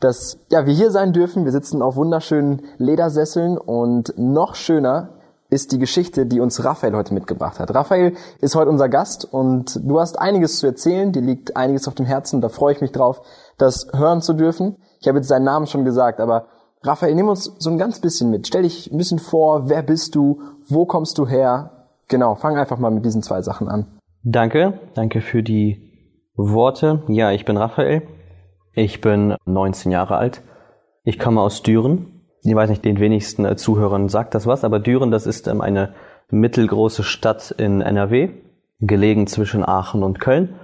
dass ja, wir hier sein dürfen. Wir sitzen auf wunderschönen Ledersesseln und noch schöner ist die Geschichte, die uns Raphael heute mitgebracht hat. Raphael ist heute unser Gast und du hast einiges zu erzählen, dir liegt einiges auf dem Herzen, da freue ich mich drauf, das hören zu dürfen. Ich habe jetzt seinen Namen schon gesagt, aber Raphael, nimm uns so ein ganz bisschen mit. Stell dich ein bisschen vor, wer bist du, wo kommst du her? Genau, fang einfach mal mit diesen zwei Sachen an. Danke, danke für die Worte. Ja, ich bin Raphael, ich bin 19 Jahre alt. Ich komme aus Düren. Ich weiß nicht, den wenigsten äh, Zuhörern sagt das was, aber Düren, das ist ähm, eine mittelgroße Stadt in NRW, gelegen zwischen Aachen und Köln.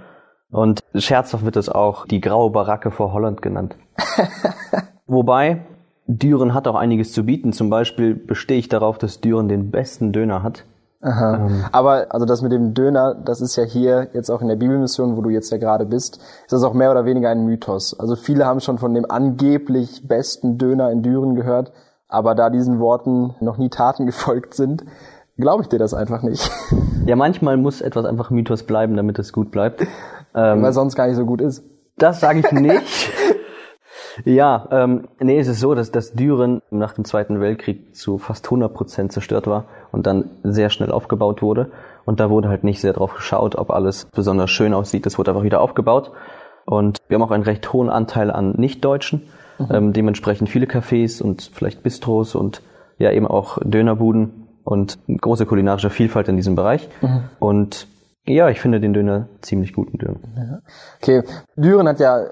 Und scherzhaft wird es auch die graue Baracke vor Holland genannt. Wobei Düren hat auch einiges zu bieten. Zum Beispiel bestehe ich darauf, dass Düren den besten Döner hat. Aha. Ähm. Aber also das mit dem Döner, das ist ja hier jetzt auch in der Bibelmission, wo du jetzt ja gerade bist, ist das auch mehr oder weniger ein Mythos. Also viele haben schon von dem angeblich besten Döner in Düren gehört, aber da diesen Worten noch nie Taten gefolgt sind, glaube ich dir das einfach nicht. Ja, manchmal muss etwas einfach Mythos bleiben, damit es gut bleibt. Ähm, Weil sonst gar nicht so gut ist. Das sage ich nicht. Ja, ähm, nee, es ist so, dass, dass Düren nach dem Zweiten Weltkrieg zu fast 100 Prozent zerstört war und dann sehr schnell aufgebaut wurde. Und da wurde halt nicht sehr drauf geschaut, ob alles besonders schön aussieht. Es wurde einfach wieder aufgebaut. Und wir haben auch einen recht hohen Anteil an Nichtdeutschen. Mhm. Ähm, dementsprechend viele Cafés und vielleicht Bistros und ja eben auch Dönerbuden und große kulinarische Vielfalt in diesem Bereich. Mhm. Und ja, ich finde den Döner ziemlich gut in Düren. Ja. Okay, Düren hat ja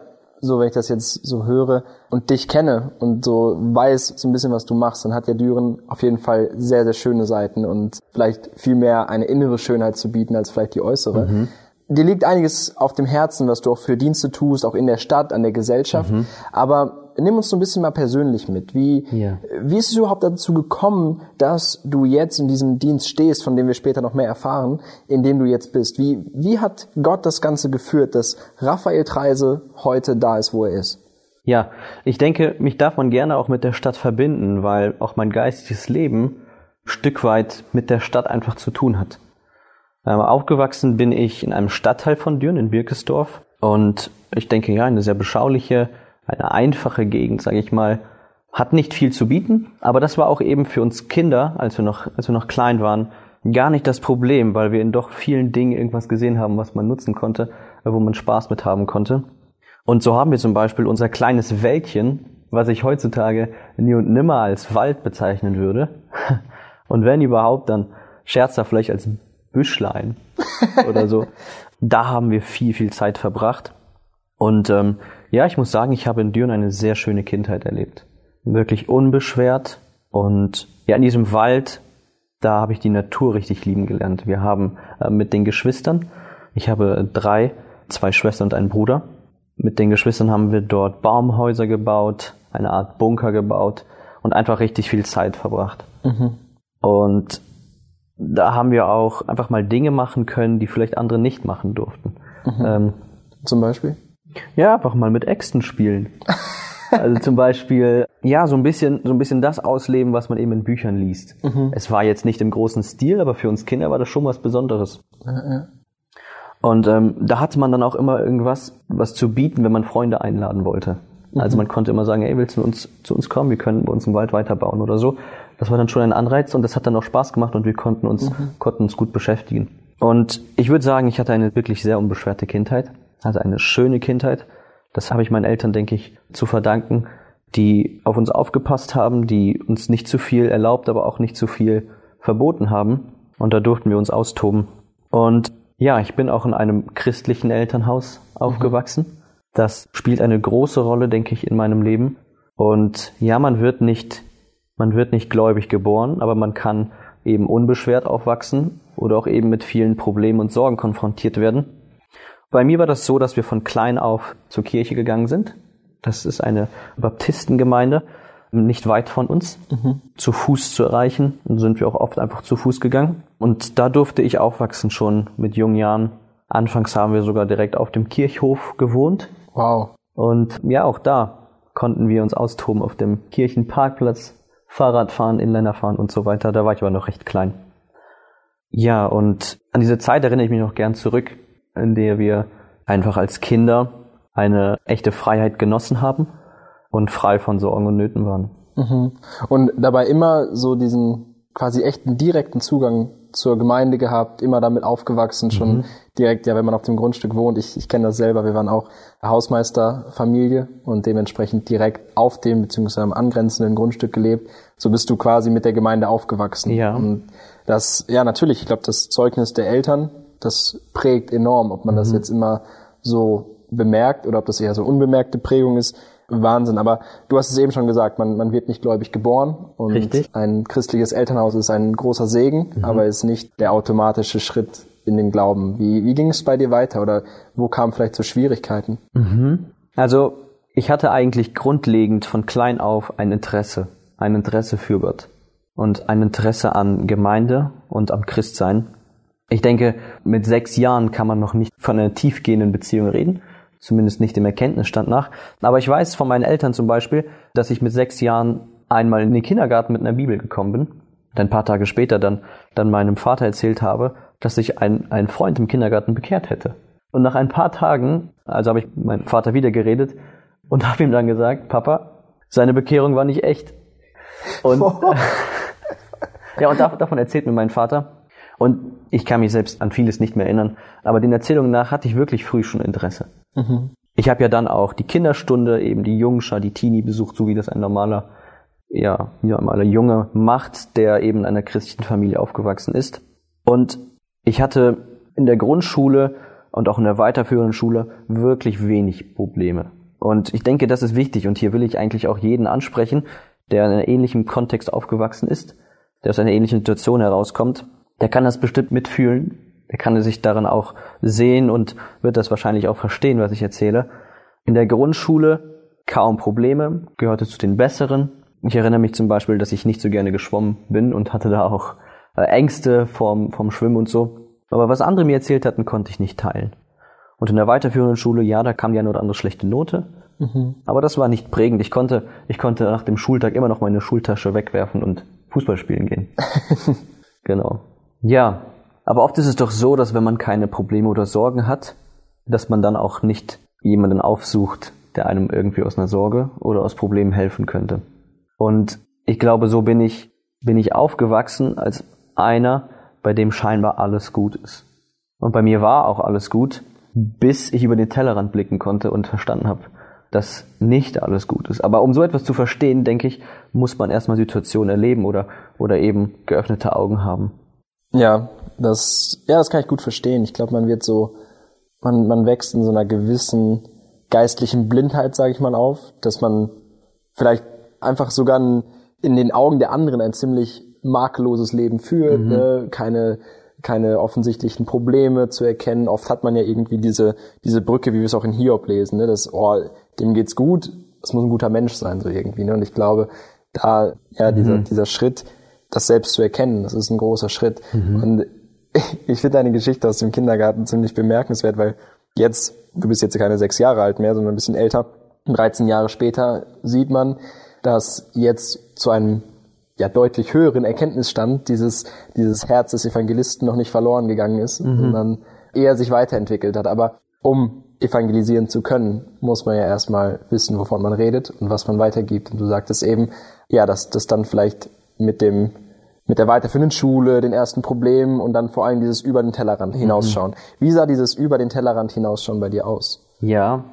so wenn ich das jetzt so höre und dich kenne und so weiß so ein bisschen, was du machst, dann hat ja Düren auf jeden Fall sehr, sehr schöne Seiten und vielleicht viel mehr eine innere Schönheit zu bieten als vielleicht die äußere. Mhm. Dir liegt einiges auf dem Herzen, was du auch für Dienste tust, auch in der Stadt, an der Gesellschaft. Mhm. Aber nimm uns so ein bisschen mal persönlich mit. Wie, ja. wie ist es überhaupt dazu gekommen, dass du jetzt in diesem Dienst stehst, von dem wir später noch mehr erfahren, in dem du jetzt bist? Wie, wie hat Gott das Ganze geführt, dass Raphael Treise heute da ist, wo er ist? Ja, ich denke, mich darf man gerne auch mit der Stadt verbinden, weil auch mein geistiges Leben Stück weit mit der Stadt einfach zu tun hat. Ähm, aufgewachsen bin ich in einem Stadtteil von Düren, in Birkesdorf. Und ich denke, ja, eine sehr beschauliche, eine einfache Gegend, sage ich mal, hat nicht viel zu bieten, aber das war auch eben für uns Kinder, als wir noch, als wir noch klein waren, gar nicht das Problem, weil wir in doch vielen Dingen irgendwas gesehen haben, was man nutzen konnte, wo man Spaß mit haben konnte. Und so haben wir zum Beispiel unser kleines Wäldchen, was ich heutzutage nie und nimmer als Wald bezeichnen würde. Und wenn überhaupt, dann scherzer vielleicht als Büschlein oder so. Da haben wir viel, viel Zeit verbracht. Und ähm, ja, ich muss sagen, ich habe in Düren eine sehr schöne Kindheit erlebt. Wirklich unbeschwert. Und ja, in diesem Wald, da habe ich die Natur richtig lieben gelernt. Wir haben äh, mit den Geschwistern, ich habe drei, zwei Schwestern und einen Bruder. Mit den Geschwistern haben wir dort Baumhäuser gebaut, eine Art Bunker gebaut und einfach richtig viel Zeit verbracht. Mhm. Und da haben wir auch einfach mal Dinge machen können, die vielleicht andere nicht machen durften. Mhm. Ähm, Zum Beispiel? Ja, einfach mal mit Äxten spielen. Also zum Beispiel, ja, so ein bisschen, so ein bisschen das ausleben, was man eben in Büchern liest. Mhm. Es war jetzt nicht im großen Stil, aber für uns Kinder war das schon was Besonderes. Ja. Und ähm, da hatte man dann auch immer irgendwas, was zu bieten, wenn man Freunde einladen wollte. Mhm. Also man konnte immer sagen, ey, willst du uns, zu uns kommen? Wir können bei uns im Wald weiterbauen oder so. Das war dann schon ein Anreiz und das hat dann auch Spaß gemacht und wir konnten uns, mhm. konnten uns gut beschäftigen. Und ich würde sagen, ich hatte eine wirklich sehr unbeschwerte Kindheit hatte eine schöne Kindheit. Das habe ich meinen Eltern, denke ich, zu verdanken, die auf uns aufgepasst haben, die uns nicht zu viel erlaubt, aber auch nicht zu viel verboten haben. Und da durften wir uns austoben. Und ja, ich bin auch in einem christlichen Elternhaus aufgewachsen. Mhm. Das spielt eine große Rolle, denke ich, in meinem Leben. Und ja, man wird nicht, man wird nicht gläubig geboren, aber man kann eben unbeschwert aufwachsen oder auch eben mit vielen Problemen und Sorgen konfrontiert werden. Bei mir war das so, dass wir von klein auf zur Kirche gegangen sind. Das ist eine Baptistengemeinde, nicht weit von uns, mhm. zu Fuß zu erreichen. Und sind wir auch oft einfach zu Fuß gegangen. Und da durfte ich aufwachsen schon mit jungen Jahren. Anfangs haben wir sogar direkt auf dem Kirchhof gewohnt. Wow. Und ja, auch da konnten wir uns austoben auf dem Kirchenparkplatz, Fahrrad fahren, Inländer fahren und so weiter. Da war ich aber noch recht klein. Ja, und an diese Zeit erinnere ich mich noch gern zurück, in der wir einfach als Kinder eine echte Freiheit genossen haben und frei von Sorgen und Nöten waren. Mhm. Und dabei immer so diesen quasi echten direkten Zugang zur Gemeinde gehabt, immer damit aufgewachsen, schon mhm. direkt, ja, wenn man auf dem Grundstück wohnt. Ich, ich kenne das selber, wir waren auch Hausmeisterfamilie und dementsprechend direkt auf dem beziehungsweise am angrenzenden Grundstück gelebt. So bist du quasi mit der Gemeinde aufgewachsen. Ja. Und das, ja, natürlich, ich glaube, das Zeugnis der Eltern, das prägt enorm, ob man mhm. das jetzt immer so bemerkt oder ob das eher so unbemerkte Prägung ist. Wahnsinn. Aber du hast es eben schon gesagt, man, man wird nicht gläubig geboren und Richtig. ein christliches Elternhaus ist ein großer Segen, mhm. aber ist nicht der automatische Schritt in den Glauben. Wie, wie ging es bei dir weiter oder wo kamen vielleicht so Schwierigkeiten? Mhm. Also ich hatte eigentlich grundlegend von klein auf ein Interesse, ein Interesse für Gott und ein Interesse an Gemeinde und am Christsein. Ich denke, mit sechs Jahren kann man noch nicht von einer tiefgehenden Beziehung reden, zumindest nicht im Erkenntnisstand nach. Aber ich weiß von meinen Eltern zum Beispiel, dass ich mit sechs Jahren einmal in den Kindergarten mit einer Bibel gekommen bin. Und ein paar Tage später dann, dann meinem Vater erzählt habe, dass sich ein, ein Freund im Kindergarten bekehrt hätte. Und nach ein paar Tagen, also habe ich mit meinem Vater wieder geredet und habe ihm dann gesagt, Papa, seine Bekehrung war nicht echt. Und ja, und davon erzählt mir mein Vater. Und ich kann mich selbst an vieles nicht mehr erinnern, aber den Erzählungen nach hatte ich wirklich früh schon Interesse. Mhm. Ich habe ja dann auch die Kinderstunde, eben die Jungschar, die Teenie besucht, so wie das ein normaler, ja, wie normaler Junge macht, der eben in einer christlichen Familie aufgewachsen ist. Und ich hatte in der Grundschule und auch in der weiterführenden Schule wirklich wenig Probleme. Und ich denke, das ist wichtig und hier will ich eigentlich auch jeden ansprechen, der in einem ähnlichen Kontext aufgewachsen ist, der aus einer ähnlichen Situation herauskommt, der kann das bestimmt mitfühlen, der kann sich darin auch sehen und wird das wahrscheinlich auch verstehen, was ich erzähle. In der Grundschule kaum Probleme, gehörte zu den Besseren. Ich erinnere mich zum Beispiel, dass ich nicht so gerne geschwommen bin und hatte da auch äh, Ängste vom, vom Schwimmen und so. Aber was andere mir erzählt hatten, konnte ich nicht teilen. Und in der weiterführenden Schule, ja, da kam die eine oder andere schlechte Note. Mhm. Aber das war nicht prägend. Ich konnte, ich konnte nach dem Schultag immer noch meine Schultasche wegwerfen und Fußball spielen gehen. genau. Ja, aber oft ist es doch so, dass wenn man keine Probleme oder Sorgen hat, dass man dann auch nicht jemanden aufsucht, der einem irgendwie aus einer Sorge oder aus Problemen helfen könnte. Und ich glaube, so bin ich, bin ich aufgewachsen als einer, bei dem scheinbar alles gut ist. Und bei mir war auch alles gut, bis ich über den Tellerrand blicken konnte und verstanden habe, dass nicht alles gut ist. Aber um so etwas zu verstehen, denke ich, muss man erstmal Situationen erleben oder, oder eben geöffnete Augen haben. Ja, das, ja, das kann ich gut verstehen. Ich glaube, man wird so, man, man wächst in so einer gewissen geistlichen Blindheit, sage ich mal, auf, dass man vielleicht einfach sogar in den Augen der anderen ein ziemlich makelloses Leben führt, mhm. ne? keine keine offensichtlichen Probleme zu erkennen. Oft hat man ja irgendwie diese diese Brücke, wie wir es auch in Hiob lesen, ne? dass oh, dem geht's gut, das muss ein guter Mensch sein so irgendwie. Ne? Und ich glaube, da ja dieser mhm. dieser Schritt das selbst zu erkennen, das ist ein großer Schritt. Mhm. Und ich finde deine Geschichte aus dem Kindergarten ziemlich bemerkenswert, weil jetzt, du bist jetzt keine sechs Jahre alt mehr, sondern ein bisschen älter, 13 Jahre später sieht man, dass jetzt zu einem ja deutlich höheren Erkenntnisstand dieses, dieses Herz des Evangelisten noch nicht verloren gegangen ist, mhm. sondern eher sich weiterentwickelt hat. Aber um evangelisieren zu können, muss man ja erstmal wissen, wovon man redet und was man weitergibt. Und du sagtest eben, ja, dass das dann vielleicht mit dem mit der weiterführenden Schule, den ersten Problemen und dann vor allem dieses über den Tellerrand hinausschauen. Mhm. Wie sah dieses über den Tellerrand hinausschauen bei dir aus? Ja,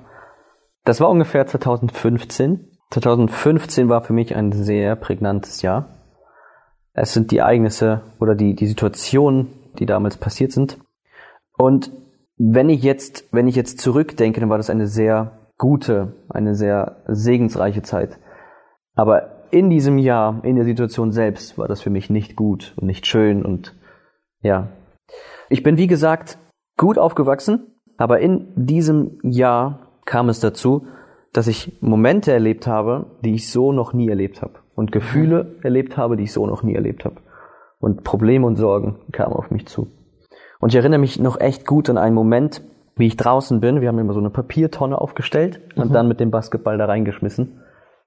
das war ungefähr 2015. 2015 war für mich ein sehr prägnantes Jahr. Es sind die Ereignisse oder die, die Situationen, die damals passiert sind. Und wenn ich jetzt, wenn ich jetzt zurückdenke, dann war das eine sehr gute, eine sehr segensreiche Zeit. Aber in diesem Jahr, in der Situation selbst, war das für mich nicht gut und nicht schön und ja. Ich bin, wie gesagt, gut aufgewachsen, aber in diesem Jahr kam es dazu, dass ich Momente erlebt habe, die ich so noch nie erlebt habe. Und Gefühle erlebt habe, die ich so noch nie erlebt habe. Und Probleme und Sorgen kamen auf mich zu. Und ich erinnere mich noch echt gut an einen Moment, wie ich draußen bin. Wir haben immer so eine Papiertonne aufgestellt und mhm. dann mit dem Basketball da reingeschmissen.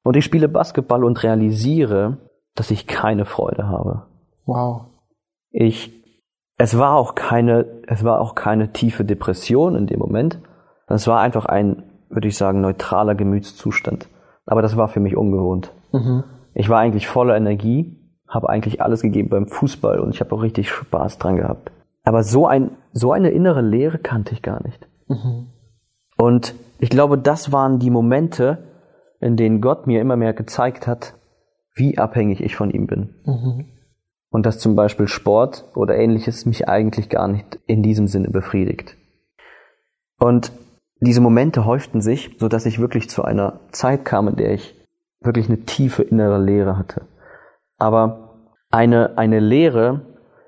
Und ich spiele Basketball und realisiere, dass ich keine Freude habe. Wow. Ich, es war auch keine, es war auch keine tiefe Depression in dem Moment. Es war einfach ein, würde ich sagen, neutraler Gemütszustand. Aber das war für mich ungewohnt. Mhm. Ich war eigentlich voller Energie, habe eigentlich alles gegeben beim Fußball und ich habe auch richtig Spaß dran gehabt. Aber so ein, so eine innere Leere kannte ich gar nicht. Mhm. Und ich glaube, das waren die Momente, in denen Gott mir immer mehr gezeigt hat, wie abhängig ich von ihm bin. Mhm. Und dass zum Beispiel Sport oder ähnliches mich eigentlich gar nicht in diesem Sinne befriedigt. Und diese Momente häuften sich, so dass ich wirklich zu einer Zeit kam, in der ich wirklich eine tiefe innere Leere hatte. Aber eine, eine Leere,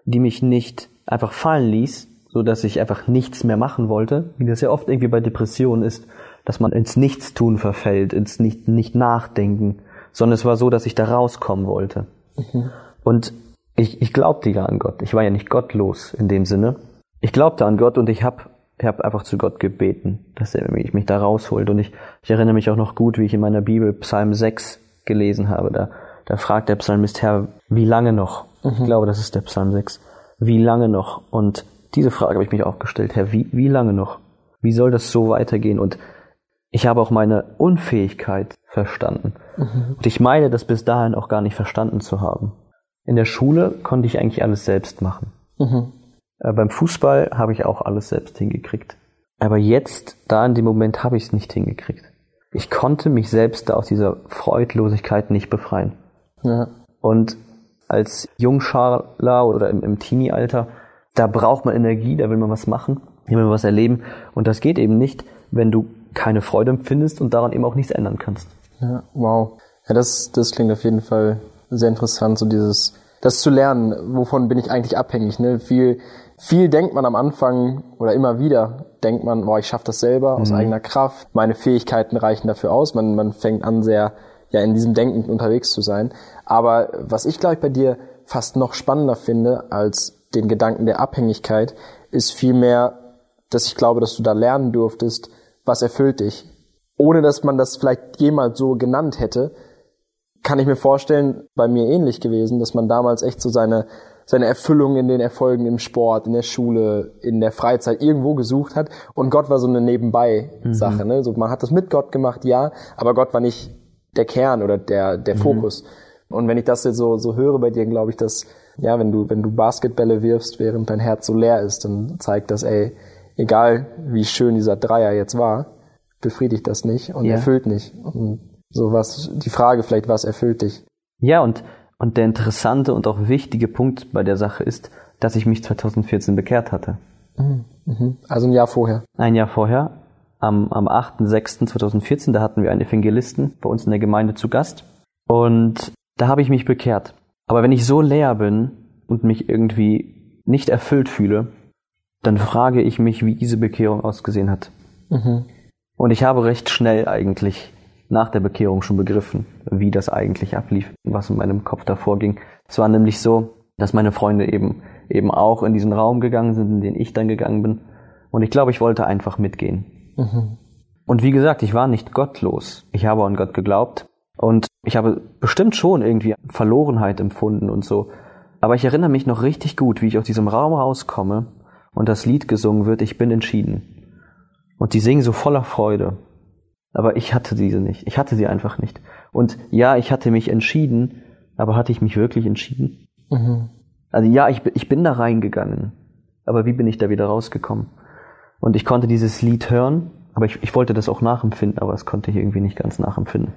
die mich nicht einfach fallen ließ, so dass ich einfach nichts mehr machen wollte, wie das ja oft irgendwie bei Depressionen ist, dass man ins Nichtstun verfällt, ins nicht, nicht Nachdenken, sondern es war so, dass ich da rauskommen wollte. Mhm. Und ich, ich glaubte ja an Gott. Ich war ja nicht gottlos in dem Sinne. Ich glaubte an Gott und ich habe ich hab einfach zu Gott gebeten, dass er mich, mich da rausholt. Und ich, ich erinnere mich auch noch gut, wie ich in meiner Bibel Psalm 6 gelesen habe. Da, da fragt der Psalmist, Herr, wie lange noch? Mhm. Ich glaube, das ist der Psalm 6. Wie lange noch? Und diese Frage habe ich mich auch gestellt, Herr, wie, wie lange noch? Wie soll das so weitergehen? Und ich habe auch meine Unfähigkeit verstanden. Mhm. Und ich meine, das bis dahin auch gar nicht verstanden zu haben. In der Schule konnte ich eigentlich alles selbst machen. Mhm. Äh, beim Fußball habe ich auch alles selbst hingekriegt. Aber jetzt, da in dem Moment, habe ich es nicht hingekriegt. Ich konnte mich selbst da aus dieser Freudlosigkeit nicht befreien. Ja. Und als Jungscharler oder im, im Teenie-Alter, da braucht man Energie, da will man was machen, will man was erleben. Und das geht eben nicht, wenn du keine Freude empfindest und daran eben auch nichts ändern kannst. Ja, wow. Ja, das, das klingt auf jeden Fall sehr interessant, so dieses, das zu lernen, wovon bin ich eigentlich abhängig. Ne? Viel, viel denkt man am Anfang oder immer wieder, denkt man, boah, ich schaffe das selber aus mhm. eigener Kraft, meine Fähigkeiten reichen dafür aus. Man, man fängt an, sehr ja in diesem Denken unterwegs zu sein. Aber was ich, glaube ich, bei dir fast noch spannender finde als den Gedanken der Abhängigkeit, ist vielmehr, dass ich glaube, dass du da lernen durftest, was erfüllt dich. Ohne dass man das vielleicht jemals so genannt hätte, kann ich mir vorstellen, bei mir ähnlich gewesen, dass man damals echt so seine, seine Erfüllung in den Erfolgen im Sport, in der Schule, in der Freizeit irgendwo gesucht hat. Und Gott war so eine Nebenbei-Sache. Mhm. Ne? So, man hat das mit Gott gemacht, ja, aber Gott war nicht der Kern oder der, der mhm. Fokus. Und wenn ich das jetzt so, so höre bei dir, glaube ich, dass, ja, wenn du, wenn du Basketbälle wirfst, während dein Herz so leer ist, dann zeigt das, ey, egal wie schön dieser Dreier jetzt war, befriedigt das nicht und ja. erfüllt nicht. Und so was, die Frage vielleicht, was erfüllt dich? Ja, und, und der interessante und auch wichtige Punkt bei der Sache ist, dass ich mich 2014 bekehrt hatte. Mhm. mhm. Also ein Jahr vorher. Ein Jahr vorher. Am, am 8.6.2014, da hatten wir einen Evangelisten bei uns in der Gemeinde zu Gast. Und da habe ich mich bekehrt. Aber wenn ich so leer bin und mich irgendwie nicht erfüllt fühle, dann frage ich mich, wie diese Bekehrung ausgesehen hat. Mhm. Und ich habe recht schnell eigentlich nach der Bekehrung schon begriffen, wie das eigentlich ablief, was in meinem Kopf davor ging. Es war nämlich so, dass meine Freunde eben eben auch in diesen Raum gegangen sind, in den ich dann gegangen bin. Und ich glaube, ich wollte einfach mitgehen. Mhm. Und wie gesagt, ich war nicht gottlos. Ich habe an Gott geglaubt und ich habe bestimmt schon irgendwie Verlorenheit empfunden und so. Aber ich erinnere mich noch richtig gut, wie ich aus diesem Raum rauskomme und das Lied gesungen wird, ich bin entschieden. Und die singen so voller Freude. Aber ich hatte diese nicht. Ich hatte sie einfach nicht. Und ja, ich hatte mich entschieden, aber hatte ich mich wirklich entschieden? Mhm. Also ja, ich, ich bin da reingegangen. Aber wie bin ich da wieder rausgekommen? Und ich konnte dieses Lied hören, aber ich, ich wollte das auch nachempfinden, aber das konnte ich irgendwie nicht ganz nachempfinden.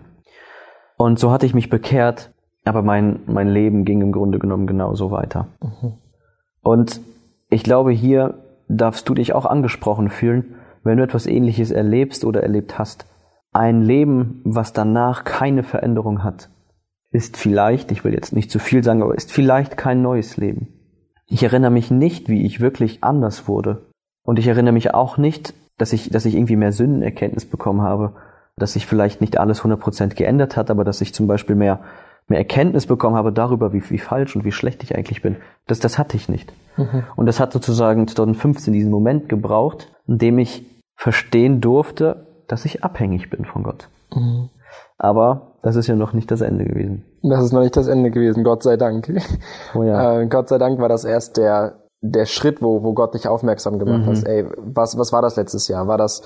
Und so hatte ich mich bekehrt, aber mein, mein Leben ging im Grunde genommen genauso weiter. Mhm. Und ich glaube, hier darfst du dich auch angesprochen fühlen, wenn du etwas Ähnliches erlebst oder erlebt hast. Ein Leben, was danach keine Veränderung hat, ist vielleicht, ich will jetzt nicht zu viel sagen, aber ist vielleicht kein neues Leben. Ich erinnere mich nicht, wie ich wirklich anders wurde. Und ich erinnere mich auch nicht, dass ich, dass ich irgendwie mehr Sündenerkenntnis bekommen habe. dass sich vielleicht nicht alles 100% geändert hat, aber dass ich zum Beispiel mehr, mehr Erkenntnis bekommen habe darüber, wie, wie falsch und wie schlecht ich eigentlich bin. Das, das hatte ich nicht. Mhm. Und das hat sozusagen 2015 diesen Moment gebraucht, in dem ich verstehen durfte, dass ich abhängig bin von Gott. Mhm. Aber das ist ja noch nicht das Ende gewesen. Das ist noch nicht das Ende gewesen, Gott sei Dank. Oh ja. Äh, Gott sei Dank war das erst der, der Schritt, wo, wo Gott dich aufmerksam gemacht mhm. hat. Ey, was, was war das letztes Jahr? War das,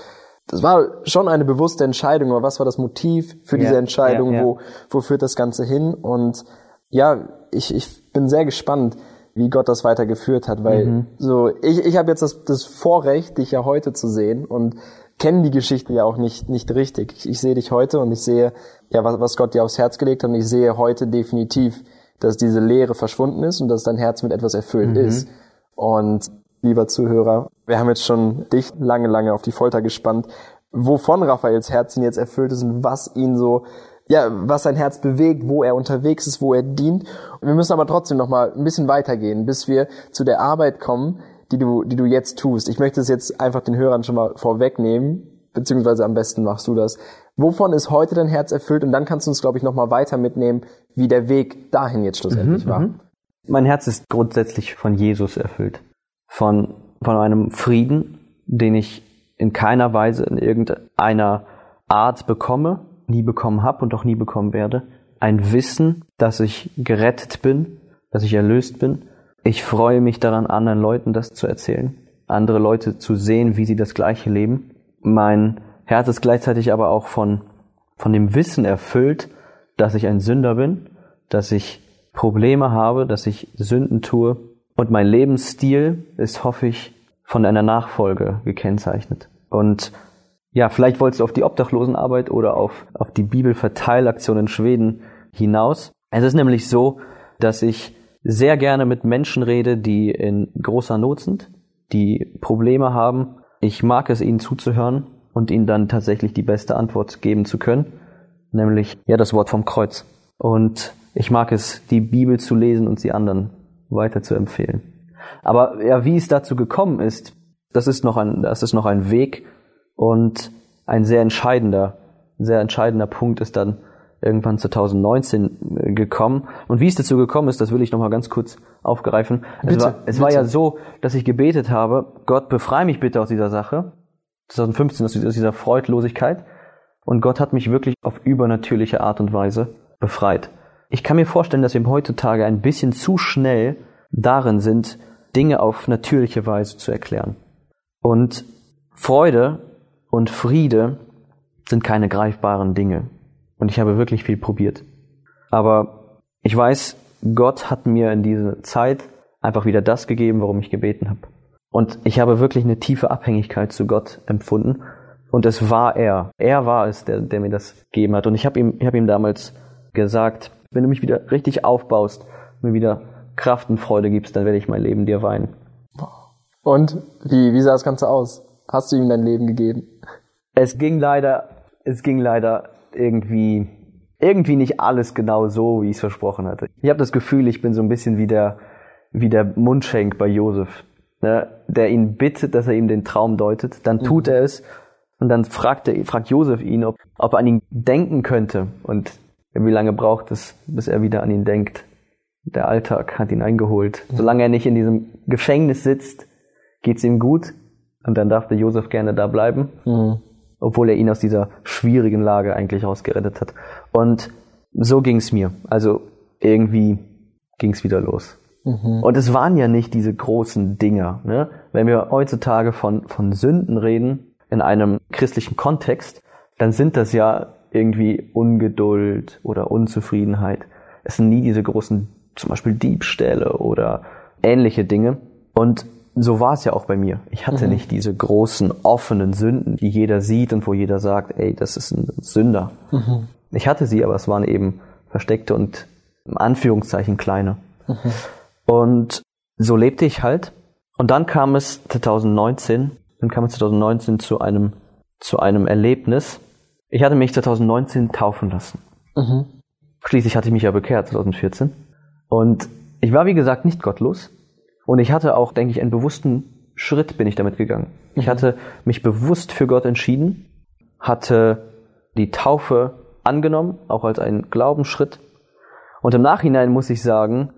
das war schon eine bewusste Entscheidung, aber was war das Motiv für diese ja, Entscheidung? Ja, ja. Wo, wo führt das Ganze hin? Und ja, ich, ich bin sehr gespannt, wie Gott das weitergeführt hat, weil mhm. so ich, ich habe jetzt das, das Vorrecht, dich ja heute zu sehen und kenne die Geschichte ja auch nicht, nicht richtig. Ich, ich sehe dich heute und ich sehe, ja, was, was Gott dir aufs Herz gelegt hat und ich sehe heute definitiv, dass diese Leere verschwunden ist und dass dein Herz mit etwas erfüllt mhm. ist. Und lieber Zuhörer, wir haben jetzt schon dich lange, lange auf die Folter gespannt, wovon Raphaels Herz ihn jetzt erfüllt ist und was ihn so ja, was sein Herz bewegt, wo er unterwegs ist, wo er dient. Und wir müssen aber trotzdem noch mal ein bisschen weitergehen, bis wir zu der Arbeit kommen, die du, die du jetzt tust. Ich möchte es jetzt einfach den Hörern schon mal vorwegnehmen, beziehungsweise am besten machst du das. Wovon ist heute dein Herz erfüllt? Und dann kannst du uns, glaube ich, noch mal weiter mitnehmen, wie der Weg dahin jetzt schlussendlich mhm, war. Mhm. Mein Herz ist grundsätzlich von Jesus erfüllt. Von, von einem Frieden, den ich in keiner Weise in irgendeiner Art bekomme, nie bekommen habe und auch nie bekommen werde. Ein Wissen, dass ich gerettet bin, dass ich erlöst bin. Ich freue mich daran, anderen Leuten das zu erzählen, andere Leute zu sehen, wie sie das Gleiche leben. Mein Herz ist gleichzeitig aber auch von, von dem Wissen erfüllt, dass ich ein Sünder bin, dass ich Probleme habe, dass ich Sünden tue. Und mein Lebensstil ist, hoffe ich, von einer Nachfolge gekennzeichnet. Und ja, vielleicht wolltest du auf die Obdachlosenarbeit oder auf, auf die Bibelverteilaktion in Schweden hinaus. Es ist nämlich so, dass ich sehr gerne mit Menschen rede, die in großer Not sind, die Probleme haben. Ich mag es, ihnen zuzuhören und ihnen dann tatsächlich die beste Antwort geben zu können, nämlich ja das Wort vom Kreuz. Und ich mag es, die Bibel zu lesen und sie anderen weiter zu empfehlen. Aber ja, wie es dazu gekommen ist, das ist noch ein, das ist noch ein Weg, und ein sehr entscheidender, sehr entscheidender Punkt ist dann irgendwann 2019 äh, gekommen. Und wie es dazu gekommen ist, das will ich nochmal ganz kurz aufgreifen. Bitte, es war, es war ja so, dass ich gebetet habe, Gott befreie mich bitte aus dieser Sache. 2015 aus dieser Freudlosigkeit. Und Gott hat mich wirklich auf übernatürliche Art und Weise befreit. Ich kann mir vorstellen, dass wir heutzutage ein bisschen zu schnell darin sind, Dinge auf natürliche Weise zu erklären. Und Freude und Friede sind keine greifbaren Dinge. Und ich habe wirklich viel probiert. Aber ich weiß, Gott hat mir in dieser Zeit einfach wieder das gegeben, worum ich gebeten habe. Und ich habe wirklich eine tiefe Abhängigkeit zu Gott empfunden. Und es war er. Er war es, der, der mir das gegeben hat. Und ich habe ihm, ich habe ihm damals gesagt, wenn du mich wieder richtig aufbaust, mir wieder Kraft und Freude gibst, dann werde ich mein Leben dir weinen. Und wie, wie sah das Ganze aus? hast du ihm dein Leben gegeben? Es ging leider, es ging leider irgendwie, irgendwie nicht alles genau so, wie ich es versprochen hatte. Ich habe das Gefühl, ich bin so ein bisschen wie der, wie der Mundschenk bei Josef, ne, der ihn bittet, dass er ihm den Traum deutet. Dann tut mhm. er es und dann fragt, er, fragt Josef ihn, ob, ob er an ihn denken könnte. Und wie lange braucht es, bis er wieder an ihn denkt? Der Alltag hat ihn eingeholt. Solange er nicht in diesem Gefängnis sitzt, geht's ihm gut. Und dann darf der Josef gerne da bleiben, mhm. obwohl er ihn aus dieser schwierigen Lage eigentlich rausgerettet hat. Und so ging es mir. Also irgendwie ging es wieder los. Mhm. Und es waren ja nicht diese großen Dinger. Ne? Wenn wir heutzutage von, von Sünden reden in einem christlichen Kontext, dann sind das ja irgendwie Ungeduld oder Unzufriedenheit. Es sind nie diese großen, zum Beispiel Diebstähle oder ähnliche Dinge. Und so war es ja auch bei mir. Ich hatte mhm. nicht diese großen offenen Sünden, die jeder sieht und wo jeder sagt, ey, das ist ein Sünder. Mhm. Ich hatte sie, aber es waren eben versteckte und im Anführungszeichen kleine. Mhm. Und so lebte ich halt. Und dann kam es 2019, dann kam es 2019 zu einem, zu einem Erlebnis. Ich hatte mich 2019 taufen lassen. Mhm. Schließlich hatte ich mich ja bekehrt 2014. Und ich war, wie gesagt, nicht gottlos. Und ich hatte auch, denke ich, einen bewussten Schritt bin ich damit gegangen. Ich mhm. hatte mich bewusst für Gott entschieden, hatte die Taufe angenommen, auch als einen Glaubensschritt. Und im Nachhinein muss ich sagen,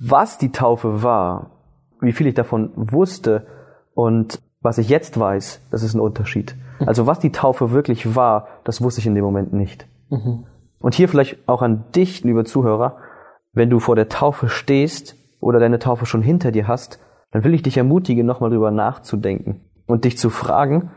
was die Taufe war, wie viel ich davon wusste und was ich jetzt weiß, das ist ein Unterschied. Also was die Taufe wirklich war, das wusste ich in dem Moment nicht. Mhm. Und hier vielleicht auch an dich, lieber Zuhörer, wenn du vor der Taufe stehst oder deine Taufe schon hinter dir hast, dann will ich dich ermutigen, nochmal drüber nachzudenken und dich zu fragen,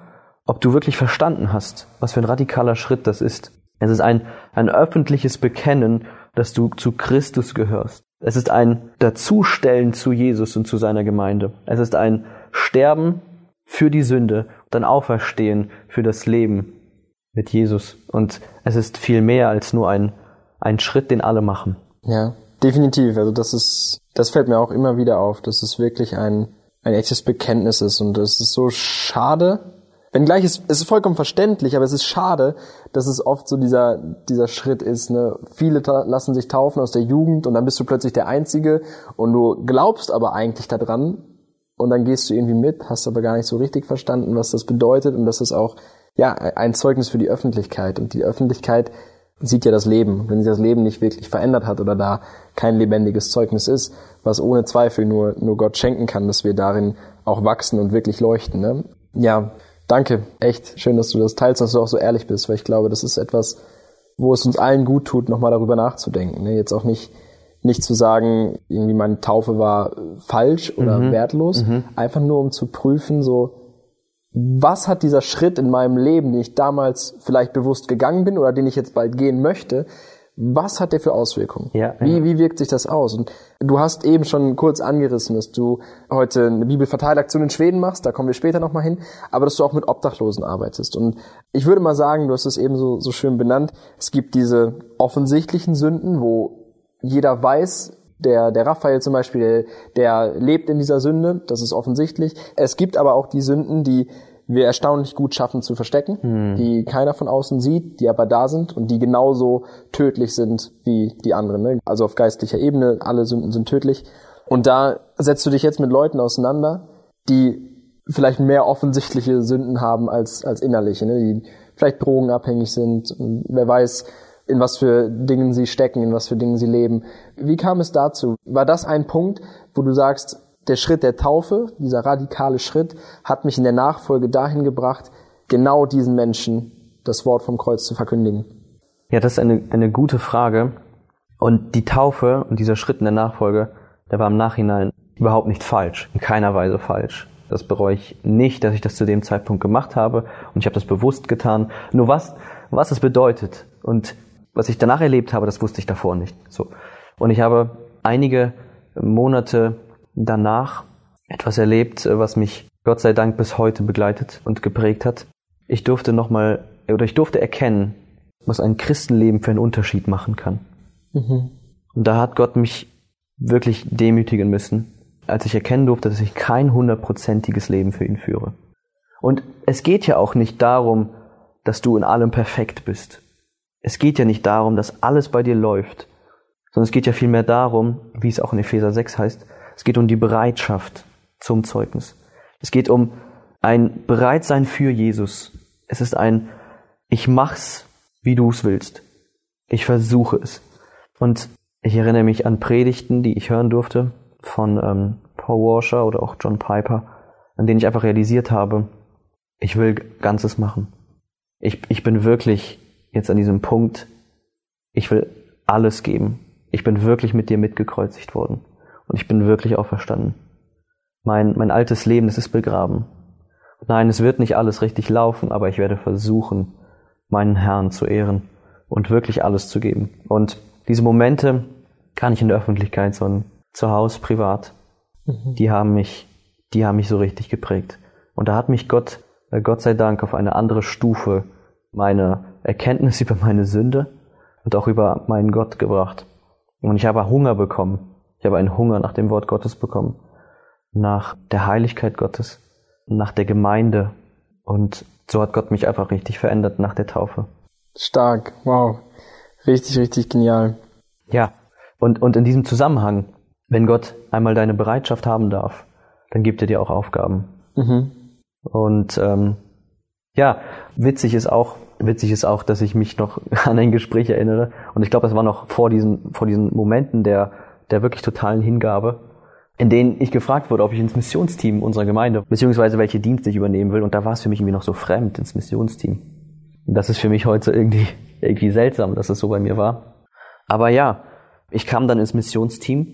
ob du wirklich verstanden hast, was für ein radikaler Schritt das ist. Es ist ein, ein öffentliches Bekennen, dass du zu Christus gehörst. Es ist ein Dazustellen zu Jesus und zu seiner Gemeinde. Es ist ein Sterben für die Sünde ein Auferstehen für das Leben mit Jesus. Und es ist viel mehr als nur ein, ein Schritt, den alle machen. Ja, definitiv. Also das ist, das fällt mir auch immer wieder auf, dass es wirklich ein, ein echtes Bekenntnis ist. Und es ist so schade, Wenngleich es, es ist vollkommen verständlich, aber es ist schade, dass es oft so dieser, dieser Schritt ist. Ne? Viele lassen sich taufen aus der Jugend und dann bist du plötzlich der Einzige und du glaubst aber eigentlich daran und dann gehst du irgendwie mit, hast aber gar nicht so richtig verstanden, was das bedeutet und das ist auch ja ein Zeugnis für die Öffentlichkeit und die Öffentlichkeit sieht ja das Leben. Wenn sich das Leben nicht wirklich verändert hat oder da kein lebendiges Zeugnis ist, was ohne Zweifel nur, nur Gott schenken kann, dass wir darin auch wachsen und wirklich leuchten. Ne? Ja, danke. Echt schön, dass du das teilst, dass du auch so ehrlich bist, weil ich glaube, das ist etwas, wo es uns allen gut tut, nochmal darüber nachzudenken. Ne? Jetzt auch nicht, nicht zu sagen, irgendwie meine Taufe war falsch oder mhm. wertlos, mhm. einfach nur um zu prüfen, so, was hat dieser Schritt in meinem Leben, den ich damals vielleicht bewusst gegangen bin oder den ich jetzt bald gehen möchte, was hat der für Auswirkungen? Ja, wie, ja. wie wirkt sich das aus? Und du hast eben schon kurz angerissen, dass du heute eine Bibelverteilaktion in Schweden machst, da kommen wir später nochmal hin, aber dass du auch mit Obdachlosen arbeitest. Und ich würde mal sagen, du hast es eben so, so schön benannt, es gibt diese offensichtlichen Sünden, wo jeder weiß, der, der Raphael zum Beispiel, der, lebt in dieser Sünde, das ist offensichtlich. Es gibt aber auch die Sünden, die wir erstaunlich gut schaffen zu verstecken, hm. die keiner von außen sieht, die aber da sind und die genauso tödlich sind wie die anderen. Ne? Also auf geistlicher Ebene, alle Sünden sind tödlich. Und da setzt du dich jetzt mit Leuten auseinander, die vielleicht mehr offensichtliche Sünden haben als, als innerliche, ne? die vielleicht drogenabhängig sind und wer weiß, in was für Dingen sie stecken, in was für Dingen sie leben. Wie kam es dazu? War das ein Punkt, wo du sagst, der Schritt der Taufe, dieser radikale Schritt, hat mich in der Nachfolge dahin gebracht, genau diesen Menschen das Wort vom Kreuz zu verkündigen? Ja, das ist eine, eine gute Frage. Und die Taufe und dieser Schritt in der Nachfolge, der war im Nachhinein überhaupt nicht falsch, in keiner Weise falsch. Das bereue ich nicht, dass ich das zu dem Zeitpunkt gemacht habe und ich habe das bewusst getan. Nur was, was es bedeutet und was ich danach erlebt habe, das wusste ich davor nicht. So. Und ich habe einige Monate danach etwas erlebt, was mich Gott sei Dank bis heute begleitet und geprägt hat. Ich durfte nochmal, oder ich durfte erkennen, was ein Christenleben für einen Unterschied machen kann. Mhm. Und da hat Gott mich wirklich demütigen müssen, als ich erkennen durfte, dass ich kein hundertprozentiges Leben für ihn führe. Und es geht ja auch nicht darum, dass du in allem perfekt bist. Es geht ja nicht darum, dass alles bei dir läuft, sondern es geht ja vielmehr darum, wie es auch in Epheser 6 heißt, es geht um die Bereitschaft zum Zeugnis. Es geht um ein Bereitsein für Jesus. Es ist ein Ich mach's, wie du es willst. Ich versuche es. Und ich erinnere mich an Predigten, die ich hören durfte von ähm, Paul Washer oder auch John Piper, an denen ich einfach realisiert habe, ich will Ganzes machen. Ich, ich bin wirklich jetzt an diesem Punkt, ich will alles geben. Ich bin wirklich mit dir mitgekreuzigt worden. Und ich bin wirklich auferstanden. Mein, mein altes Leben, das ist begraben. Nein, es wird nicht alles richtig laufen, aber ich werde versuchen, meinen Herrn zu ehren und wirklich alles zu geben. Und diese Momente kann ich in der Öffentlichkeit, sondern zu Hause privat, mhm. die haben mich, die haben mich so richtig geprägt. Und da hat mich Gott, äh, Gott sei Dank, auf eine andere Stufe meine Erkenntnis über meine Sünde und auch über meinen Gott gebracht. Und ich habe Hunger bekommen ich habe einen Hunger nach dem Wort Gottes bekommen, nach der Heiligkeit Gottes, nach der Gemeinde. Und so hat Gott mich einfach richtig verändert nach der Taufe. Stark, wow. Richtig, richtig genial. Ja, und, und in diesem Zusammenhang, wenn Gott einmal deine Bereitschaft haben darf, dann gibt er dir auch Aufgaben. Mhm. Und ähm, ja, witzig ist auch, witzig ist auch, dass ich mich noch an ein Gespräch erinnere. Und ich glaube, das war noch vor diesen, vor diesen Momenten der, der wirklich totalen Hingabe, in denen ich gefragt wurde, ob ich ins Missionsteam unserer Gemeinde, beziehungsweise welche Dienste ich übernehmen will. Und da war es für mich irgendwie noch so fremd, ins Missionsteam. Das ist für mich heute irgendwie, irgendwie seltsam, dass es so bei mir war. Aber ja, ich kam dann ins Missionsteam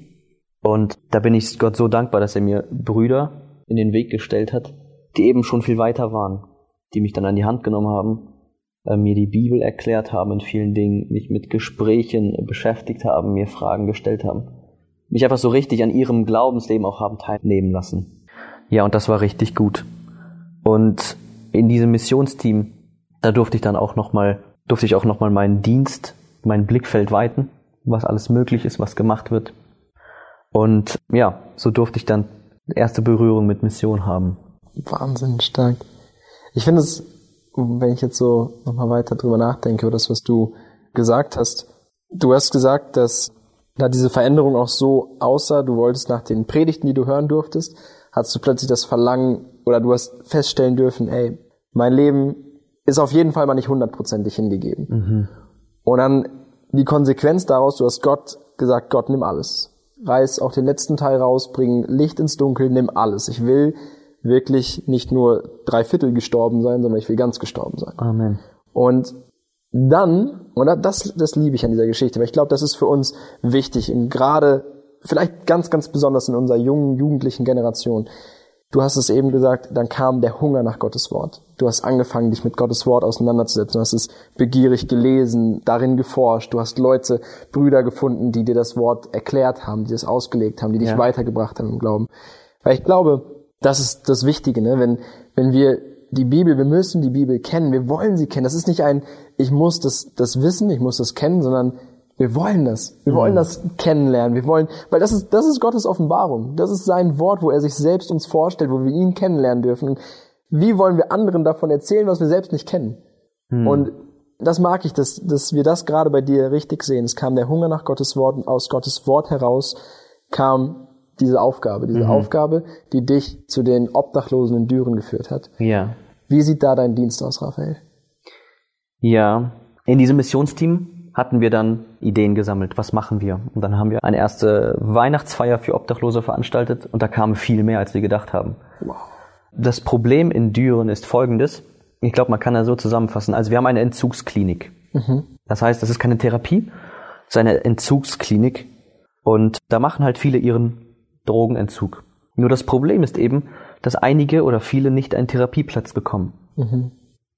und da bin ich Gott so dankbar, dass er mir Brüder in den Weg gestellt hat, die eben schon viel weiter waren, die mich dann an die Hand genommen haben, mir die Bibel erklärt haben in vielen Dingen, mich mit Gesprächen beschäftigt haben, mir Fragen gestellt haben, mich einfach so richtig an ihrem Glaubensleben auch haben teilnehmen lassen. Ja, und das war richtig gut. Und in diesem Missionsteam, da durfte ich dann auch noch mal, durfte ich auch noch mal meinen Dienst, mein Blickfeld weiten, was alles möglich ist, was gemacht wird. Und ja, so durfte ich dann erste Berührung mit Mission haben. Wahnsinn stark. Ich finde es, wenn ich jetzt so nochmal weiter drüber nachdenke, über das, was du gesagt hast. Du hast gesagt, dass da diese Veränderung auch so aussah, du wolltest nach den Predigten, die du hören durftest, hast du plötzlich das Verlangen oder du hast feststellen dürfen, ey, mein Leben ist auf jeden Fall mal nicht hundertprozentig hingegeben. Mhm. Und dann die Konsequenz daraus, du hast Gott gesagt, Gott, nimm alles reiß auch den letzten Teil raus, bring Licht ins Dunkel, nimm alles. Ich will wirklich nicht nur drei Viertel gestorben sein, sondern ich will ganz gestorben sein. Amen. Und dann, und das, das liebe ich an dieser Geschichte, weil ich glaube, das ist für uns wichtig, und gerade vielleicht ganz, ganz besonders in unserer jungen, jugendlichen Generation, Du hast es eben gesagt, dann kam der Hunger nach Gottes Wort. Du hast angefangen, dich mit Gottes Wort auseinanderzusetzen. Du hast es begierig gelesen, darin geforscht. Du hast Leute, Brüder gefunden, die dir das Wort erklärt haben, die es ausgelegt haben, die dich ja. weitergebracht haben im Glauben. Weil ich glaube, das ist das Wichtige, ne? wenn, wenn wir die Bibel, wir müssen die Bibel kennen, wir wollen sie kennen. Das ist nicht ein, ich muss das, das wissen, ich muss das kennen, sondern wir wollen das. Wir wollen mhm. das kennenlernen. Wir wollen, weil das ist, das ist Gottes Offenbarung. Das ist sein Wort, wo er sich selbst uns vorstellt, wo wir ihn kennenlernen dürfen. wie wollen wir anderen davon erzählen, was wir selbst nicht kennen? Mhm. Und das mag ich, dass, dass wir das gerade bei dir richtig sehen. Es kam der Hunger nach Gottes Wort und aus Gottes Wort heraus kam diese Aufgabe, diese mhm. Aufgabe, die dich zu den Obdachlosen in Düren geführt hat. Ja. Wie sieht da dein Dienst aus, Raphael? Ja, in diesem Missionsteam hatten wir dann Ideen gesammelt, was machen wir? Und dann haben wir eine erste Weihnachtsfeier für Obdachlose veranstaltet und da kamen viel mehr, als wir gedacht haben. Wow. Das Problem in Düren ist folgendes. Ich glaube, man kann das so zusammenfassen. Also wir haben eine Entzugsklinik. Mhm. Das heißt, das ist keine Therapie, es ist eine Entzugsklinik und da machen halt viele ihren Drogenentzug. Nur das Problem ist eben, dass einige oder viele nicht einen Therapieplatz bekommen. Mhm.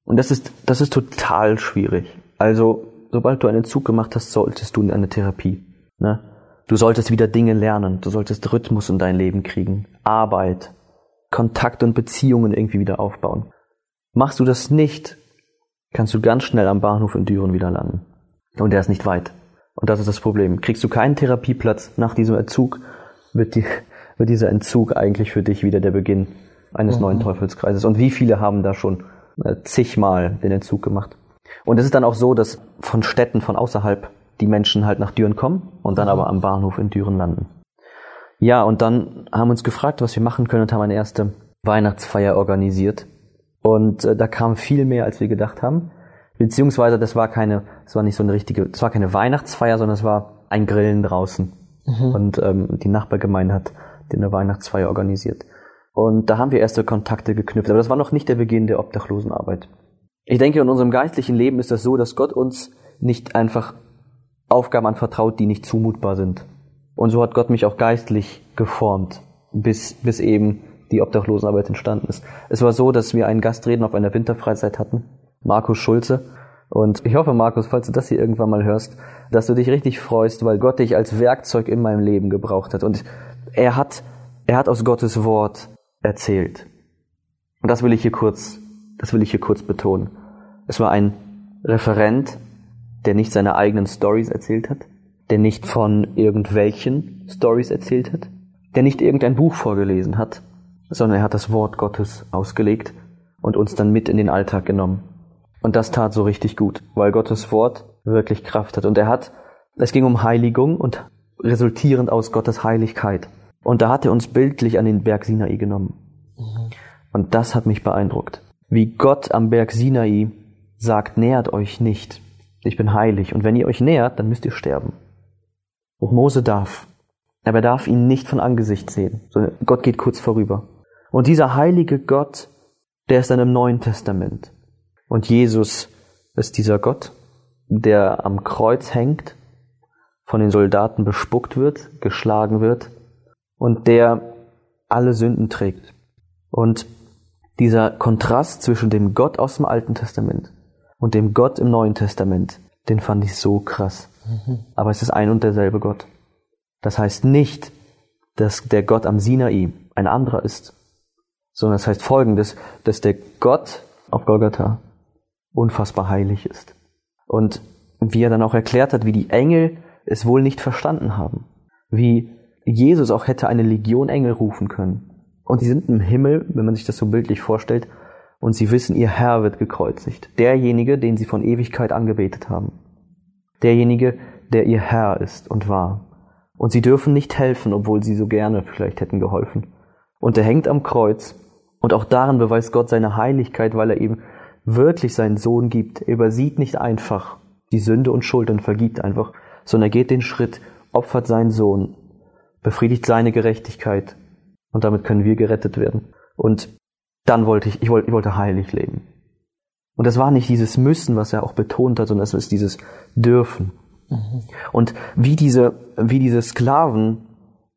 Und das ist, das ist total schwierig. Also sobald du einen Zug gemacht hast, solltest du in eine Therapie. Ne? Du solltest wieder Dinge lernen, du solltest Rhythmus in dein Leben kriegen, Arbeit, Kontakt und Beziehungen irgendwie wieder aufbauen. Machst du das nicht, kannst du ganz schnell am Bahnhof in Düren wieder landen. Und der ist nicht weit. Und das ist das Problem. Kriegst du keinen Therapieplatz nach diesem Entzug, wird, die, wird dieser Entzug eigentlich für dich wieder der Beginn eines mhm. neuen Teufelskreises. Und wie viele haben da schon äh, zigmal den Entzug gemacht? Und es ist dann auch so, dass von Städten von außerhalb die Menschen halt nach Düren kommen und dann mhm. aber am Bahnhof in Düren landen. Ja, und dann haben wir uns gefragt, was wir machen können und haben eine erste Weihnachtsfeier organisiert. Und äh, da kam viel mehr, als wir gedacht haben. Beziehungsweise das war keine, es war nicht so eine richtige, es war keine Weihnachtsfeier, sondern es war ein Grillen draußen. Mhm. Und ähm, die Nachbargemeinde hat eine Weihnachtsfeier organisiert. Und da haben wir erste Kontakte geknüpft. Aber das war noch nicht der Beginn der Obdachlosenarbeit. Ich denke, in unserem geistlichen Leben ist das so, dass Gott uns nicht einfach Aufgaben anvertraut, die nicht zumutbar sind. Und so hat Gott mich auch geistlich geformt, bis, bis eben die Obdachlosenarbeit entstanden ist. Es war so, dass wir einen Gastreden auf einer Winterfreizeit hatten, Markus Schulze. Und ich hoffe, Markus, falls du das hier irgendwann mal hörst, dass du dich richtig freust, weil Gott dich als Werkzeug in meinem Leben gebraucht hat. Und er hat, er hat aus Gottes Wort erzählt. Und das will ich hier kurz, das will ich hier kurz betonen. Es war ein Referent, der nicht seine eigenen Stories erzählt hat, der nicht von irgendwelchen Stories erzählt hat, der nicht irgendein Buch vorgelesen hat, sondern er hat das Wort Gottes ausgelegt und uns dann mit in den Alltag genommen. Und das tat so richtig gut, weil Gottes Wort wirklich Kraft hat. Und er hat, es ging um Heiligung und resultierend aus Gottes Heiligkeit. Und da hat er uns bildlich an den Berg Sinai genommen. Mhm. Und das hat mich beeindruckt. Wie Gott am Berg Sinai sagt, nähert euch nicht. Ich bin heilig. Und wenn ihr euch nähert, dann müsst ihr sterben. Und Mose darf. Aber er darf ihn nicht von Angesicht sehen. Gott geht kurz vorüber. Und dieser heilige Gott, der ist dann im Neuen Testament. Und Jesus ist dieser Gott, der am Kreuz hängt, von den Soldaten bespuckt wird, geschlagen wird und der alle Sünden trägt. Und dieser Kontrast zwischen dem Gott aus dem Alten Testament und dem Gott im Neuen Testament, den fand ich so krass. Mhm. Aber es ist ein und derselbe Gott. Das heißt nicht, dass der Gott am Sinai ein anderer ist, sondern es das heißt folgendes, dass der Gott auf Golgatha unfassbar heilig ist. Und wie er dann auch erklärt hat, wie die Engel es wohl nicht verstanden haben. Wie Jesus auch hätte eine Legion Engel rufen können. Und sie sind im Himmel, wenn man sich das so bildlich vorstellt, und sie wissen, ihr Herr wird gekreuzigt. Derjenige, den sie von Ewigkeit angebetet haben. Derjenige, der ihr Herr ist und war. Und sie dürfen nicht helfen, obwohl sie so gerne vielleicht hätten geholfen. Und er hängt am Kreuz und auch darin beweist Gott seine Heiligkeit, weil er ihm wirklich seinen Sohn gibt. Er übersieht nicht einfach die Sünde und Schuld und vergibt einfach, sondern er geht den Schritt, opfert seinen Sohn, befriedigt seine Gerechtigkeit und damit können wir gerettet werden. Und dann wollte ich, ich wollte, ich wollte heilig leben. Und das war nicht dieses Müssen, was er auch betont hat, sondern es ist dieses Dürfen. Mhm. Und wie diese, wie diese Sklaven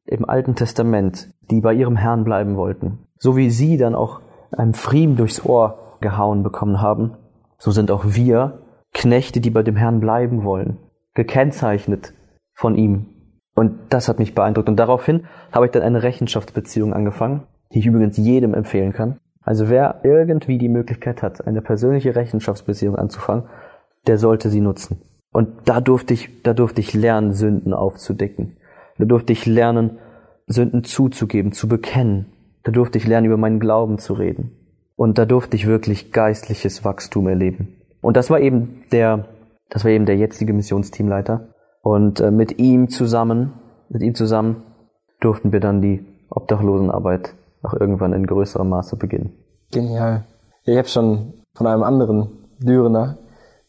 im Alten Testament, die bei ihrem Herrn bleiben wollten, so wie sie dann auch einem Frieden durchs Ohr gehauen bekommen haben, so sind auch wir Knechte, die bei dem Herrn bleiben wollen, gekennzeichnet von ihm. Und das hat mich beeindruckt. Und daraufhin habe ich dann eine Rechenschaftsbeziehung angefangen, die ich übrigens jedem empfehlen kann. Also wer irgendwie die Möglichkeit hat, eine persönliche Rechenschaftsbeziehung anzufangen, der sollte sie nutzen. Und da durfte ich, da durfte ich lernen, Sünden aufzudecken. Da durfte ich lernen, Sünden zuzugeben, zu bekennen, da durfte ich lernen, über meinen Glauben zu reden. Und da durfte ich wirklich geistliches Wachstum erleben. Und das war eben der, das war eben der jetzige Missionsteamleiter. Und äh, mit ihm zusammen, mit ihm zusammen durften wir dann die Obdachlosenarbeit auch irgendwann in größerem Maße beginnen. Genial. Ich habe schon von einem anderen Dürener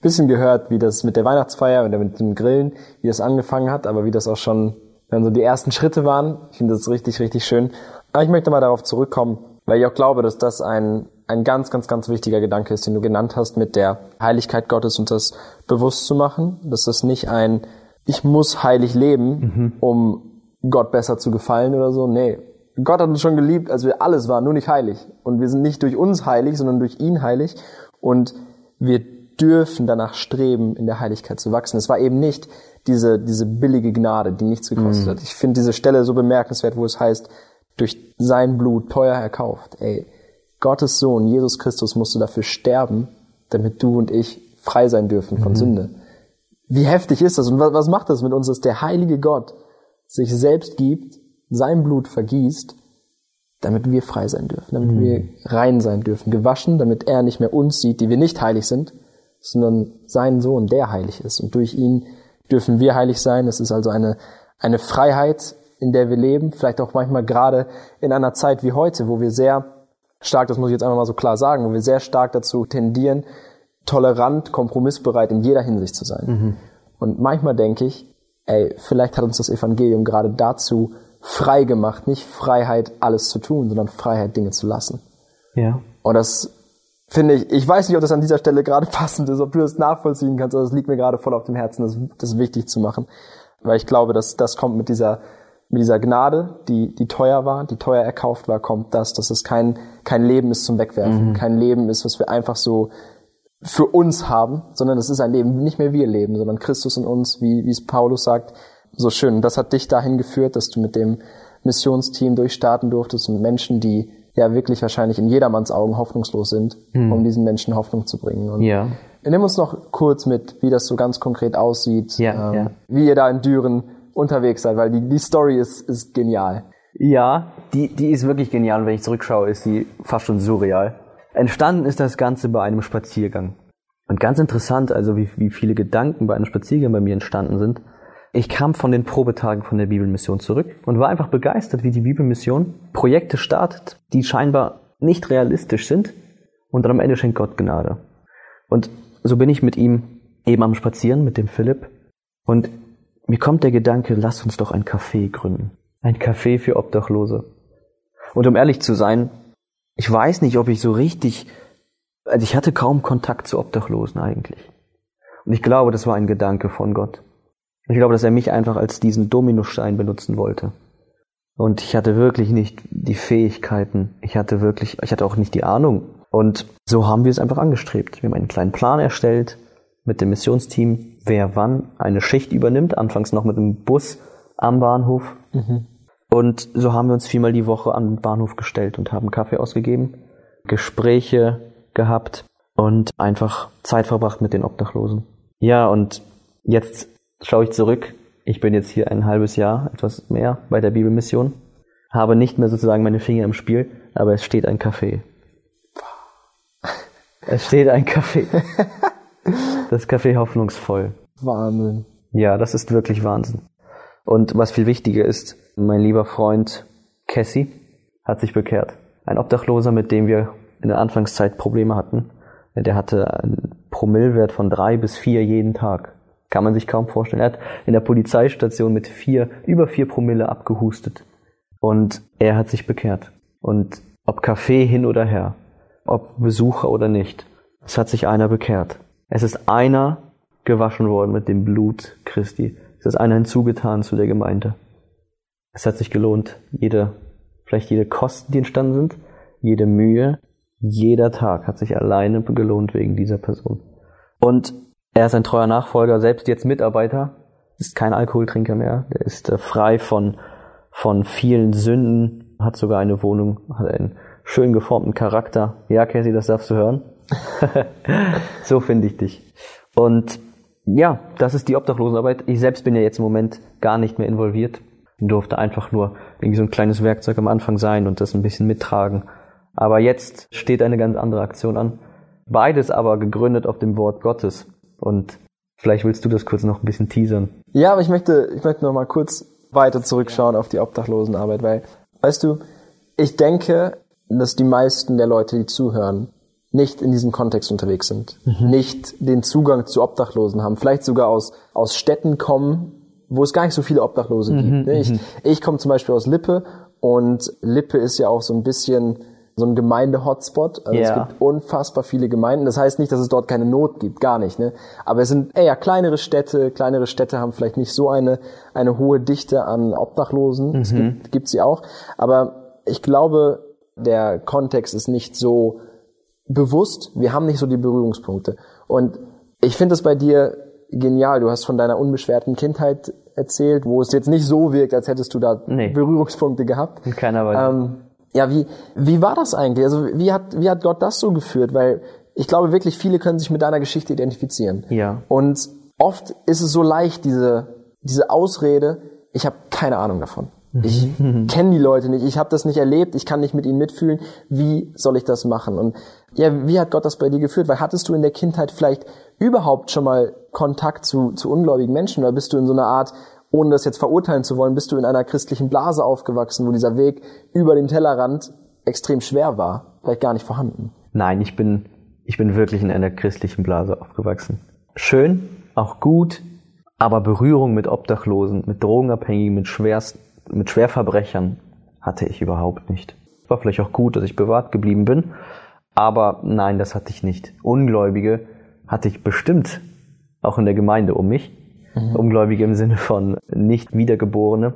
bisschen gehört, wie das mit der Weihnachtsfeier oder mit dem Grillen, wie das angefangen hat, aber wie das auch schon dann so die ersten Schritte waren. Ich finde das richtig, richtig schön. Aber ich möchte mal darauf zurückkommen, weil ich auch glaube, dass das ein, ein ganz, ganz, ganz wichtiger Gedanke ist, den du genannt hast, mit der Heiligkeit Gottes und das bewusst zu machen, dass das nicht ein, ich muss heilig leben, mhm. um Gott besser zu gefallen oder so. Nee. Gott hat uns schon geliebt, als wir alles waren, nur nicht heilig. Und wir sind nicht durch uns heilig, sondern durch ihn heilig. Und wir dürfen danach streben, in der Heiligkeit zu wachsen. Es war eben nicht diese, diese billige Gnade, die nichts gekostet mhm. hat. Ich finde diese Stelle so bemerkenswert, wo es heißt, durch sein Blut teuer erkauft. Ey, Gottes Sohn, Jesus Christus, musste dafür sterben, damit du und ich frei sein dürfen von mhm. Sünde. Wie heftig ist das? Und was, macht das mit uns, dass der heilige Gott sich selbst gibt, sein Blut vergießt, damit wir frei sein dürfen, damit mhm. wir rein sein dürfen, gewaschen, damit er nicht mehr uns sieht, die wir nicht heilig sind, sondern seinen Sohn, der heilig ist. Und durch ihn dürfen wir heilig sein. Es ist also eine, eine Freiheit, in der wir leben, vielleicht auch manchmal gerade in einer Zeit wie heute, wo wir sehr stark, das muss ich jetzt einfach mal so klar sagen, wo wir sehr stark dazu tendieren, tolerant, kompromissbereit in jeder Hinsicht zu sein. Mhm. Und manchmal denke ich, ey, vielleicht hat uns das Evangelium gerade dazu frei gemacht, nicht Freiheit, alles zu tun, sondern Freiheit, Dinge zu lassen. Ja. Und das finde ich, ich weiß nicht, ob das an dieser Stelle gerade passend ist, ob du das nachvollziehen kannst, aber das liegt mir gerade voll auf dem Herzen, das, das wichtig zu machen. Weil ich glaube, dass das kommt mit dieser mit dieser Gnade, die, die teuer war, die teuer erkauft war, kommt das, dass es kein, kein Leben ist zum Wegwerfen, mhm. kein Leben ist, was wir einfach so für uns haben, sondern es ist ein Leben, nicht mehr wir leben, sondern Christus in uns, wie, wie es Paulus sagt, so schön. Und das hat dich dahin geführt, dass du mit dem Missionsteam durchstarten durftest und Menschen, die ja wirklich wahrscheinlich in jedermanns Augen hoffnungslos sind, mhm. um diesen Menschen Hoffnung zu bringen. Und ja. Nimm uns noch kurz mit, wie das so ganz konkret aussieht, ja, ähm, ja. wie ihr da in Düren unterwegs seid, weil die, die Story ist, ist genial. Ja, die, die ist wirklich genial und wenn ich zurückschaue, ist die fast schon surreal. Entstanden ist das Ganze bei einem Spaziergang. Und ganz interessant, also wie, wie viele Gedanken bei einem Spaziergang bei mir entstanden sind. Ich kam von den Probetagen von der Bibelmission zurück und war einfach begeistert, wie die Bibelmission Projekte startet, die scheinbar nicht realistisch sind und dann am Ende schenkt Gott Gnade. Und so bin ich mit ihm eben am Spazieren, mit dem Philipp. Und mir kommt der Gedanke, lass uns doch ein Café gründen. Ein Café für Obdachlose. Und um ehrlich zu sein, ich weiß nicht, ob ich so richtig, also ich hatte kaum Kontakt zu Obdachlosen eigentlich. Und ich glaube, das war ein Gedanke von Gott. Ich glaube, dass er mich einfach als diesen Dominostein benutzen wollte. Und ich hatte wirklich nicht die Fähigkeiten. Ich hatte wirklich, ich hatte auch nicht die Ahnung. Und so haben wir es einfach angestrebt. Wir haben einen kleinen Plan erstellt mit dem Missionsteam, wer wann eine Schicht übernimmt. Anfangs noch mit einem Bus am Bahnhof. Mhm. Und so haben wir uns viermal die Woche an den Bahnhof gestellt und haben Kaffee ausgegeben, Gespräche gehabt und einfach Zeit verbracht mit den Obdachlosen. Ja, und jetzt schaue ich zurück. Ich bin jetzt hier ein halbes Jahr, etwas mehr bei der Bibelmission. Habe nicht mehr sozusagen meine Finger im Spiel, aber es steht ein Kaffee. Es steht ein Kaffee. Das Café hoffnungsvoll. Wahnsinn. Ja, das ist wirklich Wahnsinn. Und was viel wichtiger ist, mein lieber Freund Cassie hat sich bekehrt. Ein Obdachloser, mit dem wir in der Anfangszeit Probleme hatten. Der hatte einen Promillwert von drei bis vier jeden Tag. Kann man sich kaum vorstellen. Er hat in der Polizeistation mit vier, über vier Promille abgehustet. Und er hat sich bekehrt. Und ob Kaffee hin oder her, ob Besucher oder nicht, es hat sich einer bekehrt. Es ist einer gewaschen worden mit dem Blut Christi. Es ist einer hinzugetan zu der Gemeinde. Es hat sich gelohnt, jede, vielleicht jede Kosten, die entstanden sind, jede Mühe, jeder Tag hat sich alleine gelohnt wegen dieser Person. Und er ist ein treuer Nachfolger, selbst jetzt Mitarbeiter, ist kein Alkoholtrinker mehr, der ist äh, frei von, von vielen Sünden, hat sogar eine Wohnung, hat einen schön geformten Charakter. Ja, Cassie, das darfst du hören. so finde ich dich. Und ja, das ist die Obdachlosenarbeit. Ich selbst bin ja jetzt im Moment gar nicht mehr involviert. Ich durfte einfach nur irgendwie so ein kleines Werkzeug am Anfang sein und das ein bisschen mittragen. Aber jetzt steht eine ganz andere Aktion an. Beides aber gegründet auf dem Wort Gottes. Und vielleicht willst du das kurz noch ein bisschen teasern. Ja, aber ich möchte, ich möchte noch mal kurz weiter zurückschauen auf die Obdachlosenarbeit, weil, weißt du, ich denke, dass die meisten der Leute, die zuhören, nicht in diesem Kontext unterwegs sind, mhm. nicht den Zugang zu Obdachlosen haben, vielleicht sogar aus, aus Städten kommen, wo es gar nicht so viele Obdachlose mhm. gibt. Ich, mhm. ich komme zum Beispiel aus Lippe und Lippe ist ja auch so ein bisschen so ein Gemeinde-Hotspot. Also yeah. es gibt unfassbar viele Gemeinden. Das heißt nicht, dass es dort keine Not gibt, gar nicht. Ne? Aber es sind eher kleinere Städte. Kleinere Städte haben vielleicht nicht so eine, eine hohe Dichte an Obdachlosen. Mhm. Es gibt, gibt sie auch. Aber ich glaube, der Kontext ist nicht so bewusst, wir haben nicht so die Berührungspunkte. Und ich finde es bei dir genial. Du hast von deiner unbeschwerten Kindheit erzählt, wo es jetzt nicht so wirkt, als hättest du da nee. Berührungspunkte gehabt. In keiner Weise. Ähm, ja, wie, wie war das eigentlich? Also wie hat, wie hat Gott das so geführt? Weil ich glaube wirklich, viele können sich mit deiner Geschichte identifizieren. Ja. Und oft ist es so leicht, diese, diese Ausrede, ich habe keine Ahnung davon. Ich kenne die Leute nicht, ich habe das nicht erlebt, ich kann nicht mit ihnen mitfühlen. Wie soll ich das machen? Und ja, wie hat Gott das bei dir geführt? Weil hattest du in der Kindheit vielleicht überhaupt schon mal Kontakt zu, zu ungläubigen Menschen oder bist du in so einer Art, ohne das jetzt verurteilen zu wollen, bist du in einer christlichen Blase aufgewachsen, wo dieser Weg über den Tellerrand extrem schwer war, vielleicht gar nicht vorhanden? Nein, ich bin, ich bin wirklich in einer christlichen Blase aufgewachsen. Schön, auch gut, aber Berührung mit Obdachlosen, mit Drogenabhängigen, mit schwerst, mit Schwerverbrechern hatte ich überhaupt nicht. War vielleicht auch gut, dass ich bewahrt geblieben bin, aber nein, das hatte ich nicht. Ungläubige hatte ich bestimmt auch in der Gemeinde um mich. Mhm. Ungläubige im Sinne von nicht Wiedergeborene,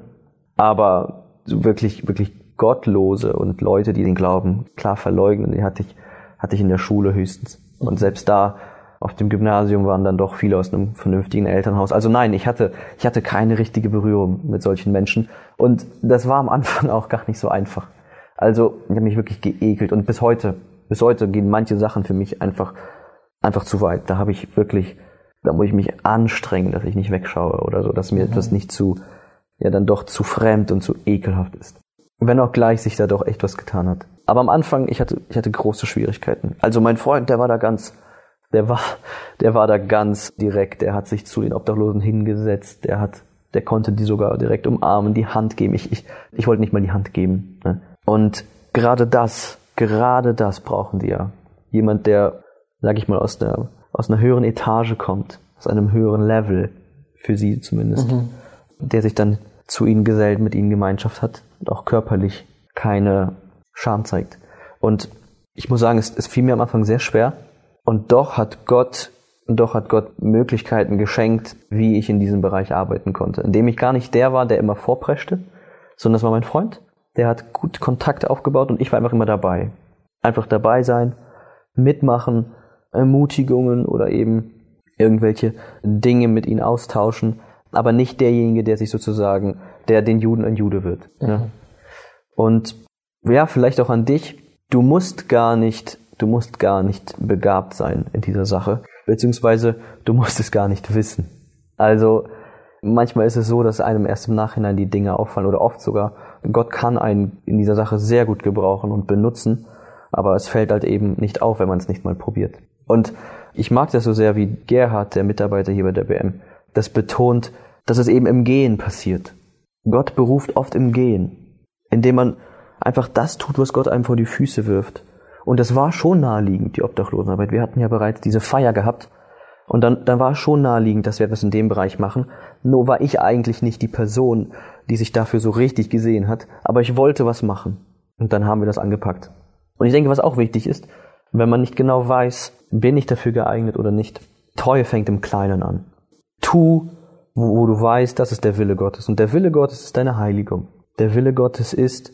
aber wirklich, wirklich Gottlose und Leute, die den Glauben klar verleugnen, die hatte ich, hatte ich in der Schule höchstens. Und selbst da auf dem Gymnasium waren dann doch viele aus einem vernünftigen Elternhaus. Also nein, ich hatte, ich hatte keine richtige Berührung mit solchen Menschen. Und das war am Anfang auch gar nicht so einfach. Also ich habe mich wirklich geekelt und bis heute bis heute gehen manche Sachen für mich einfach, einfach zu weit. Da habe ich wirklich, da muss ich mich anstrengen, dass ich nicht wegschaue oder so, dass mir mhm. etwas nicht zu, ja, dann doch zu fremd und zu ekelhaft ist. Wenn auch gleich sich da doch echt was getan hat. Aber am Anfang, ich hatte, ich hatte große Schwierigkeiten. Also mein Freund, der war da ganz, der war, der war da ganz direkt. Der hat sich zu den Obdachlosen hingesetzt. Der hat, der konnte die sogar direkt umarmen, die Hand geben. Ich, ich, ich wollte nicht mal die Hand geben. Ne? Und gerade das Gerade das brauchen die ja. Jemand, der, sag ich mal, aus der, aus einer höheren Etage kommt, aus einem höheren Level, für sie zumindest, mhm. der sich dann zu ihnen gesellt, mit ihnen Gemeinschaft hat und auch körperlich keine Scham zeigt. Und ich muss sagen, es, es fiel mir am Anfang sehr schwer. Und doch hat Gott, doch hat Gott Möglichkeiten geschenkt, wie ich in diesem Bereich arbeiten konnte. Indem ich gar nicht der war, der immer vorpreschte, sondern das war mein Freund. Der hat gut Kontakte aufgebaut und ich war einfach immer dabei. Einfach dabei sein, mitmachen, Ermutigungen oder eben irgendwelche Dinge mit ihnen austauschen, aber nicht derjenige, der sich sozusagen, der den Juden ein Jude wird. Mhm. Ne? Und ja, vielleicht auch an dich. Du musst gar nicht, du musst gar nicht begabt sein in dieser Sache, beziehungsweise du musst es gar nicht wissen. Also manchmal ist es so, dass einem erst im Nachhinein die Dinge auffallen oder oft sogar. Gott kann einen in dieser Sache sehr gut gebrauchen und benutzen, aber es fällt halt eben nicht auf, wenn man es nicht mal probiert. Und ich mag das so sehr, wie Gerhard, der Mitarbeiter hier bei der BM, das betont, dass es eben im Gehen passiert. Gott beruft oft im Gehen, indem man einfach das tut, was Gott einem vor die Füße wirft. Und das war schon naheliegend, die Obdachlosenarbeit. Wir hatten ja bereits diese Feier gehabt. Und dann, dann war es schon naheliegend, dass wir etwas in dem Bereich machen. Nur war ich eigentlich nicht die Person, die sich dafür so richtig gesehen hat. Aber ich wollte was machen. Und dann haben wir das angepackt. Und ich denke, was auch wichtig ist, wenn man nicht genau weiß, bin ich dafür geeignet oder nicht. Treue fängt im Kleinen an. Tu, wo du weißt, das ist der Wille Gottes. Und der Wille Gottes ist deine Heiligung. Der Wille Gottes ist,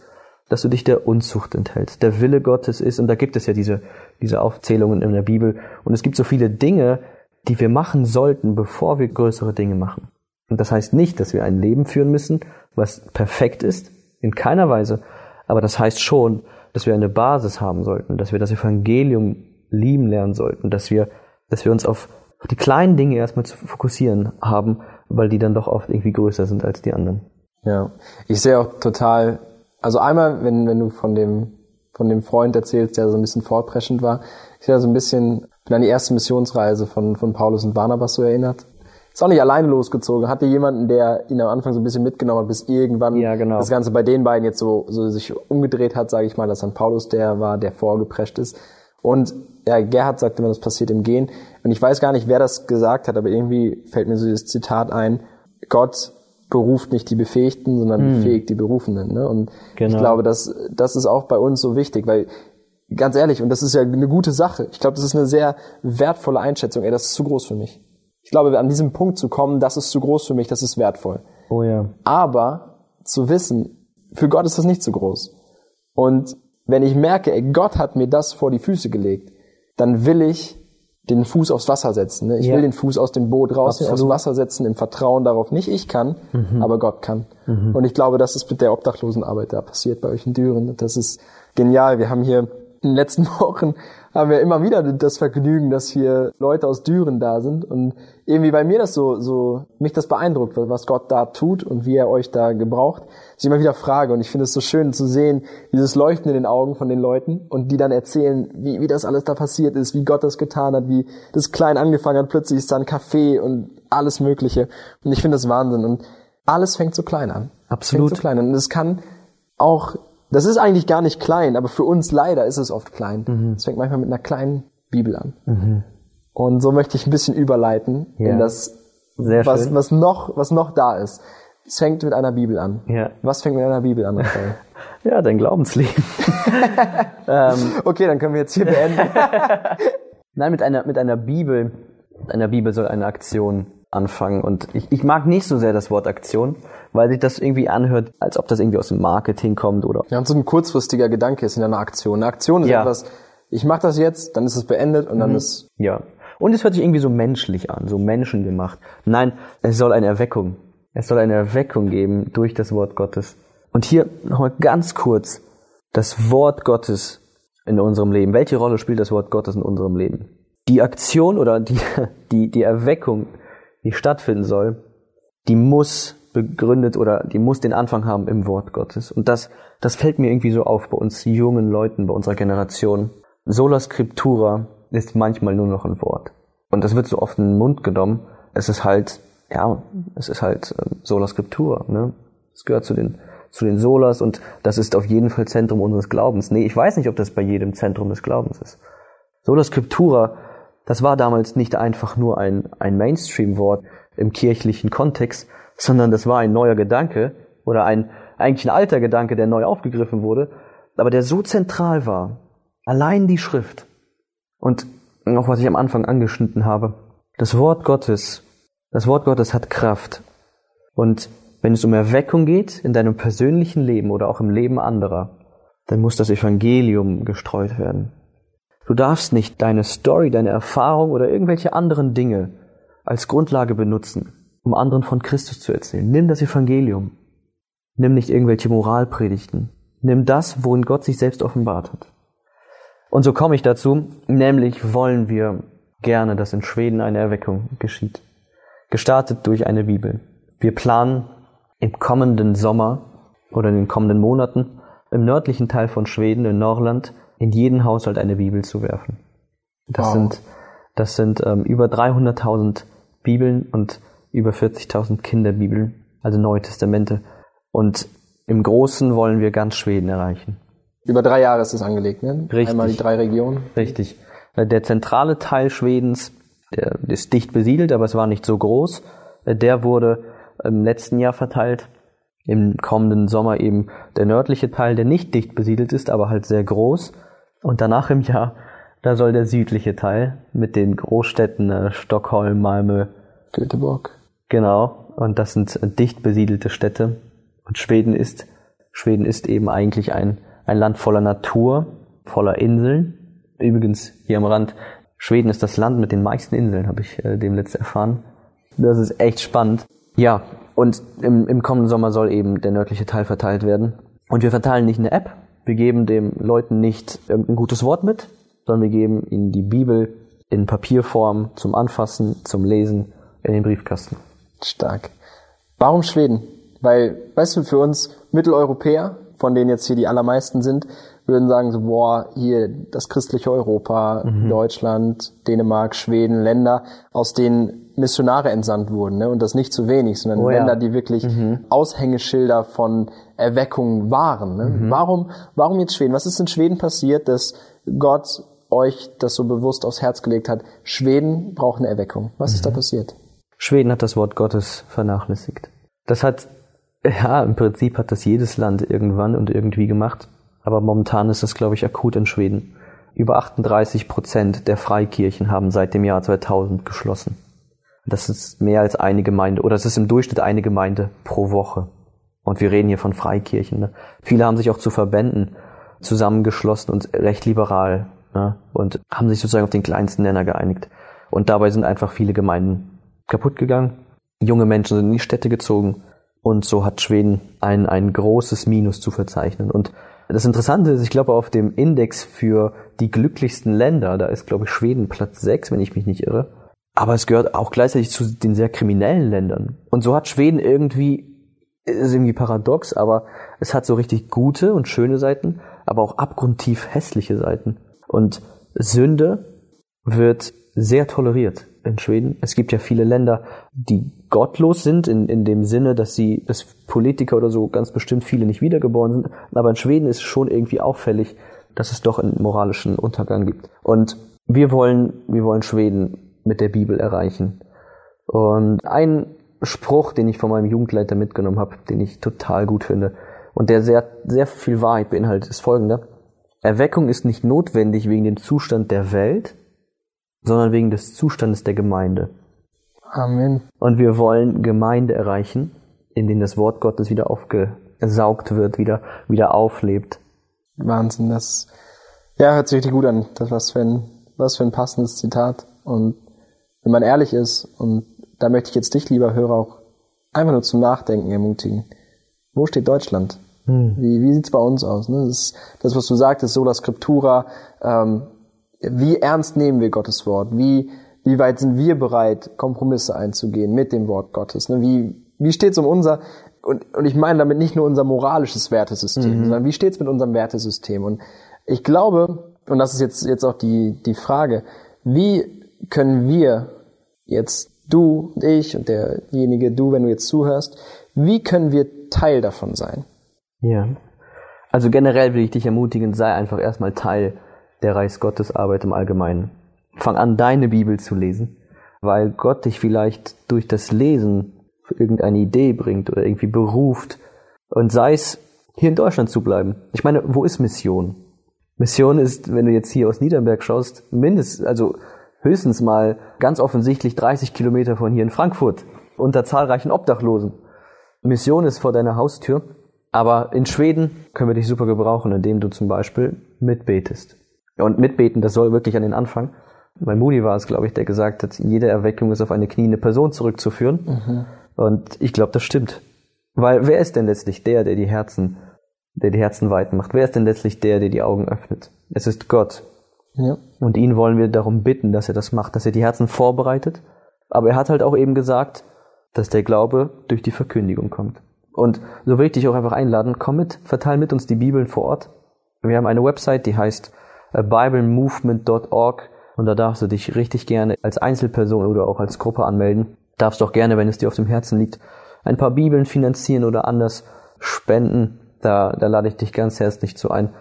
dass du dich der Unzucht enthältst. Der Wille Gottes ist, und da gibt es ja diese, diese Aufzählungen in der Bibel, und es gibt so viele Dinge, die wir machen sollten, bevor wir größere Dinge machen. Und das heißt nicht, dass wir ein Leben führen müssen, was perfekt ist, in keiner Weise, aber das heißt schon, dass wir eine Basis haben sollten, dass wir das Evangelium lieben lernen sollten, dass wir, dass wir uns auf die kleinen Dinge erstmal zu fokussieren haben, weil die dann doch oft irgendwie größer sind als die anderen. Ja, ich sehe auch total, also einmal, wenn, wenn du von dem, von dem Freund erzählst, der so ein bisschen vorpreschend war, ich sehe so ein bisschen, bin an die erste Missionsreise von, von Paulus und Barnabas so erinnert. Ist auch nicht alleine losgezogen, hatte jemanden, der ihn am Anfang so ein bisschen mitgenommen hat, bis irgendwann ja, genau. das Ganze bei den beiden jetzt so, so sich umgedreht hat, sage ich mal, dass dann Paulus der war, der vorgeprescht ist. Und ja, Gerhard sagte immer, das passiert im Gehen. Und ich weiß gar nicht, wer das gesagt hat, aber irgendwie fällt mir so dieses Zitat ein, Gott beruft nicht die Befähigten, sondern hm. befähigt die Berufenen. Ne? Und genau. ich glaube, das, das ist auch bei uns so wichtig, weil ganz ehrlich, und das ist ja eine gute Sache, ich glaube, das ist eine sehr wertvolle Einschätzung, ey, das ist zu groß für mich. Ich glaube, an diesem Punkt zu kommen, das ist zu groß für mich, das ist wertvoll. Oh ja. Aber zu wissen, für Gott ist das nicht zu groß. Und wenn ich merke, ey, Gott hat mir das vor die Füße gelegt, dann will ich den Fuß aufs Wasser setzen. Ne? Ich ja. will den Fuß aus dem Boot raus, aufs Wasser setzen, im Vertrauen darauf, nicht ich kann, mhm. aber Gott kann. Mhm. Und ich glaube, das ist mit der Obdachlosenarbeit da passiert bei euch in Düren. Das ist genial. Wir haben hier in den letzten Wochen haben wir immer wieder das Vergnügen, dass hier Leute aus Düren da sind. Und irgendwie bei mir das so, so, mich das beeindruckt, was Gott da tut und wie er euch da gebraucht, dass ich immer wieder frage. Und ich finde es so schön zu sehen, dieses Leuchten in den Augen von den Leuten und die dann erzählen, wie, wie das alles da passiert ist, wie Gott das getan hat, wie das klein angefangen hat, plötzlich ist da ein Café und alles Mögliche. Und ich finde das Wahnsinn. Und alles fängt so klein an. Absolut. Fängt so klein an. Und es kann auch das ist eigentlich gar nicht klein, aber für uns leider ist es oft klein. Mhm. Es fängt manchmal mit einer kleinen Bibel an. Mhm. Und so möchte ich ein bisschen überleiten ja. in das, Sehr was, schön. was noch, was noch da ist. Es fängt mit einer Bibel an. Ja. Was fängt mit einer Bibel an, ja, dein Glaubensleben. ähm, okay, dann können wir jetzt hier beenden. Nein, mit einer, mit einer Bibel, mit einer Bibel soll eine Aktion anfangen. Und ich, ich mag nicht so sehr das Wort Aktion, weil sich das irgendwie anhört, als ob das irgendwie aus dem Marketing kommt oder. Ja, und so ein kurzfristiger Gedanke ist in einer Aktion. Eine Aktion ist ja. etwas, ich mache das jetzt, dann ist es beendet und dann mhm. ist. Ja. Und es hört sich irgendwie so menschlich an, so menschengemacht. Nein, es soll eine Erweckung. Es soll eine Erweckung geben durch das Wort Gottes. Und hier nochmal ganz kurz das Wort Gottes in unserem Leben. Welche Rolle spielt das Wort Gottes in unserem Leben? Die Aktion oder die, die, die Erweckung, die stattfinden soll, die muss begründet oder die muss den Anfang haben im Wort Gottes. Und das, das fällt mir irgendwie so auf bei uns jungen Leuten, bei unserer Generation. Sola Scriptura ist manchmal nur noch ein Wort. Und das wird so oft in den Mund genommen. Es ist halt, ja, es ist halt ähm, Sola Scriptura, ne? Es gehört zu den, zu den Solas und das ist auf jeden Fall Zentrum unseres Glaubens. Nee, ich weiß nicht, ob das bei jedem Zentrum des Glaubens ist. Sola Scriptura Das war damals nicht einfach nur ein, ein Mainstream-Wort im kirchlichen Kontext, sondern das war ein neuer Gedanke oder ein eigentlich ein alter Gedanke, der neu aufgegriffen wurde, aber der so zentral war. Allein die Schrift. Und auch was ich am Anfang angeschnitten habe. Das Wort Gottes, das Wort Gottes hat Kraft. Und wenn es um Erweckung geht in deinem persönlichen Leben oder auch im Leben anderer, dann muss das Evangelium gestreut werden. Du darfst nicht deine Story, deine Erfahrung oder irgendwelche anderen Dinge als Grundlage benutzen, um anderen von Christus zu erzählen. Nimm das Evangelium. Nimm nicht irgendwelche Moralpredigten. Nimm das, worin Gott sich selbst offenbart hat. Und so komme ich dazu, nämlich wollen wir gerne, dass in Schweden eine Erweckung geschieht. Gestartet durch eine Bibel. Wir planen im kommenden Sommer oder in den kommenden Monaten im nördlichen Teil von Schweden, in Norrland, in jeden Haushalt eine Bibel zu werfen. Das wow. sind, das sind ähm, über 300.000 Bibeln und über 40.000 Kinderbibeln, also Neue Testamente. Und im Großen wollen wir ganz Schweden erreichen. Über drei Jahre ist es angelegt, ne? Richtig. Einmal die drei Regionen. Richtig. Der zentrale Teil Schwedens, der ist dicht besiedelt, aber es war nicht so groß. Der wurde im letzten Jahr verteilt. Im kommenden Sommer eben der nördliche Teil, der nicht dicht besiedelt ist, aber halt sehr groß. Und danach im Jahr, da soll der südliche Teil mit den Großstädten äh, Stockholm, Malmö, Göteborg. Genau. Und das sind dicht besiedelte Städte. Und Schweden ist, Schweden ist eben eigentlich ein, ein Land voller Natur, voller Inseln. Übrigens, hier am Rand, Schweden ist das Land mit den meisten Inseln, habe ich äh, dem letzten erfahren. Das ist echt spannend. Ja, und im, im kommenden Sommer soll eben der nördliche Teil verteilt werden. Und wir verteilen nicht eine App, wir geben den Leuten nicht irgendein gutes Wort mit, sondern wir geben ihnen die Bibel in Papierform zum Anfassen, zum Lesen in den Briefkasten. Stark. Warum Schweden? Weil, weißt du, für uns Mitteleuropäer, von denen jetzt hier die allermeisten sind, würden sagen so, boah, hier das christliche Europa, mhm. Deutschland, Dänemark, Schweden, Länder, aus denen Missionare entsandt wurden, ne? und das nicht zu wenig, sondern oh, Länder, ja. die wirklich mhm. Aushängeschilder von Erweckung waren. Ne? Mhm. Warum, warum jetzt Schweden? Was ist in Schweden passiert, dass Gott euch das so bewusst aufs Herz gelegt hat? Schweden braucht eine Erweckung. Was ist da mhm. passiert? Schweden hat das Wort Gottes vernachlässigt. Das hat, ja, im Prinzip hat das jedes Land irgendwann und irgendwie gemacht. Aber momentan ist das, glaube ich, akut in Schweden. Über 38 Prozent der Freikirchen haben seit dem Jahr 2000 geschlossen. Das ist mehr als eine Gemeinde, oder es ist im Durchschnitt eine Gemeinde pro Woche. Und wir reden hier von Freikirchen. Ne? Viele haben sich auch zu Verbänden zusammengeschlossen und recht liberal ne? und haben sich sozusagen auf den kleinsten Nenner geeinigt. Und dabei sind einfach viele Gemeinden kaputt gegangen. Junge Menschen sind in die Städte gezogen. Und so hat Schweden ein, ein großes Minus zu verzeichnen. Und das Interessante ist, ich glaube, auf dem Index für die glücklichsten Länder, da ist, glaube ich, Schweden Platz 6, wenn ich mich nicht irre. Aber es gehört auch gleichzeitig zu den sehr kriminellen Ländern. Und so hat Schweden irgendwie, ist irgendwie paradox, aber es hat so richtig gute und schöne Seiten, aber auch abgrundtief hässliche Seiten. Und Sünde wird sehr toleriert in Schweden. Es gibt ja viele Länder, die gottlos sind, in, in dem Sinne, dass sie, dass Politiker oder so ganz bestimmt viele nicht wiedergeboren sind. Aber in Schweden ist schon irgendwie auffällig, dass es doch einen moralischen Untergang gibt. Und wir wollen, wir wollen Schweden mit der Bibel erreichen. Und ein Spruch, den ich von meinem Jugendleiter mitgenommen habe, den ich total gut finde und der sehr, sehr viel Wahrheit beinhaltet, ist folgender. Erweckung ist nicht notwendig wegen dem Zustand der Welt, sondern wegen des Zustandes der Gemeinde. Amen. Und wir wollen Gemeinde erreichen, in denen das Wort Gottes wieder aufgesaugt wird, wieder, wieder auflebt. Wahnsinn, das, ja, hört sich richtig gut an. Das was für ein, was für ein passendes Zitat. Und wenn man ehrlich ist, und da möchte ich jetzt dich, lieber Hörer, auch einfach nur zum Nachdenken ermutigen. Wo steht Deutschland? Hm. Wie, wie sieht's bei uns aus? Ne? Das, ist, das, was du sagtest, Sola Scriptura, ähm, wie ernst nehmen wir Gottes Wort? Wie, wie weit sind wir bereit, Kompromisse einzugehen mit dem Wort Gottes? Ne? Wie, wie steht's um unser, und, und ich meine damit nicht nur unser moralisches Wertesystem, mhm. sondern wie steht's mit unserem Wertesystem? Und ich glaube, und das ist jetzt, jetzt auch die, die Frage, wie können wir jetzt, du und ich und derjenige, du, wenn du jetzt zuhörst, wie können wir Teil davon sein? Ja. Also generell will ich dich ermutigen, sei einfach erstmal Teil der Reichsgottesarbeit im Allgemeinen. fang an, deine Bibel zu lesen, weil Gott dich vielleicht durch das Lesen irgendeine Idee bringt oder irgendwie beruft und sei es hier in Deutschland zu bleiben. Ich meine, wo ist Mission? Mission ist, wenn du jetzt hier aus Niedernberg schaust, mindestens, also höchstens mal ganz offensichtlich 30 Kilometer von hier in Frankfurt unter zahlreichen Obdachlosen. Mission ist vor deiner Haustür, aber in Schweden können wir dich super gebrauchen, indem du zum Beispiel mitbetest. Und mitbeten, das soll wirklich an den Anfang. Bei Moody war es, glaube ich, der gesagt hat, jede Erweckung ist auf eine kniende Person zurückzuführen. Mhm. Und ich glaube, das stimmt. Weil wer ist denn letztlich der, der die Herzen, der die Herzen weit macht? Wer ist denn letztlich der, der die Augen öffnet? Es ist Gott. Ja. Und ihn wollen wir darum bitten, dass er das macht, dass er die Herzen vorbereitet. Aber er hat halt auch eben gesagt, dass der Glaube durch die Verkündigung kommt. Und so will ich dich auch einfach einladen, komm mit, verteil mit uns die Bibeln vor Ort. Wir haben eine Website, die heißt äh, biblemovement.org und da darfst du dich richtig gerne als Einzelperson oder auch als Gruppe anmelden. Darfst doch gerne, wenn es dir auf dem Herzen liegt, ein paar Bibeln finanzieren oder anders spenden. Da, da lade ich dich ganz herzlich zu ein.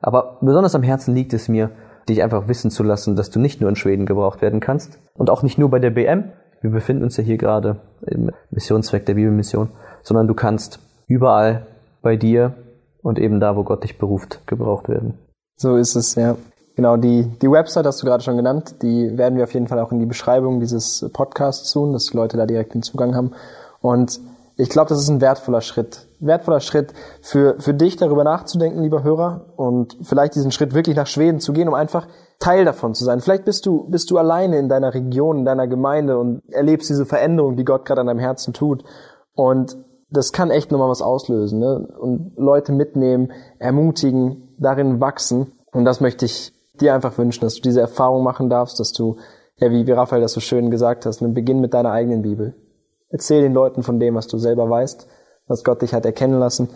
Aber besonders am Herzen liegt es mir, dich einfach wissen zu lassen, dass du nicht nur in Schweden gebraucht werden kannst und auch nicht nur bei der BM. Wir befinden uns ja hier gerade im Missionszweck der Bibelmission, sondern du kannst überall bei dir und eben da, wo Gott dich beruft, gebraucht werden. So ist es, ja. Genau, die, die Website hast du gerade schon genannt, die werden wir auf jeden Fall auch in die Beschreibung dieses Podcasts tun, dass die Leute da direkt den Zugang haben. Und ich glaube, das ist ein wertvoller Schritt. Wertvoller Schritt für, für dich, darüber nachzudenken, lieber Hörer, und vielleicht diesen Schritt wirklich nach Schweden zu gehen, um einfach Teil davon zu sein. Vielleicht bist du, bist du alleine in deiner Region, in deiner Gemeinde und erlebst diese Veränderung, die Gott gerade an deinem Herzen tut. Und das kann echt nochmal was auslösen. Ne? Und Leute mitnehmen, ermutigen, darin wachsen. Und das möchte ich dir einfach wünschen, dass du diese Erfahrung machen darfst, dass du, ja, wie, wie Raphael das so schön gesagt hast, ne, beginn mit deiner eigenen Bibel. Erzähl den Leuten von dem, was du selber weißt, was Gott dich hat erkennen lassen.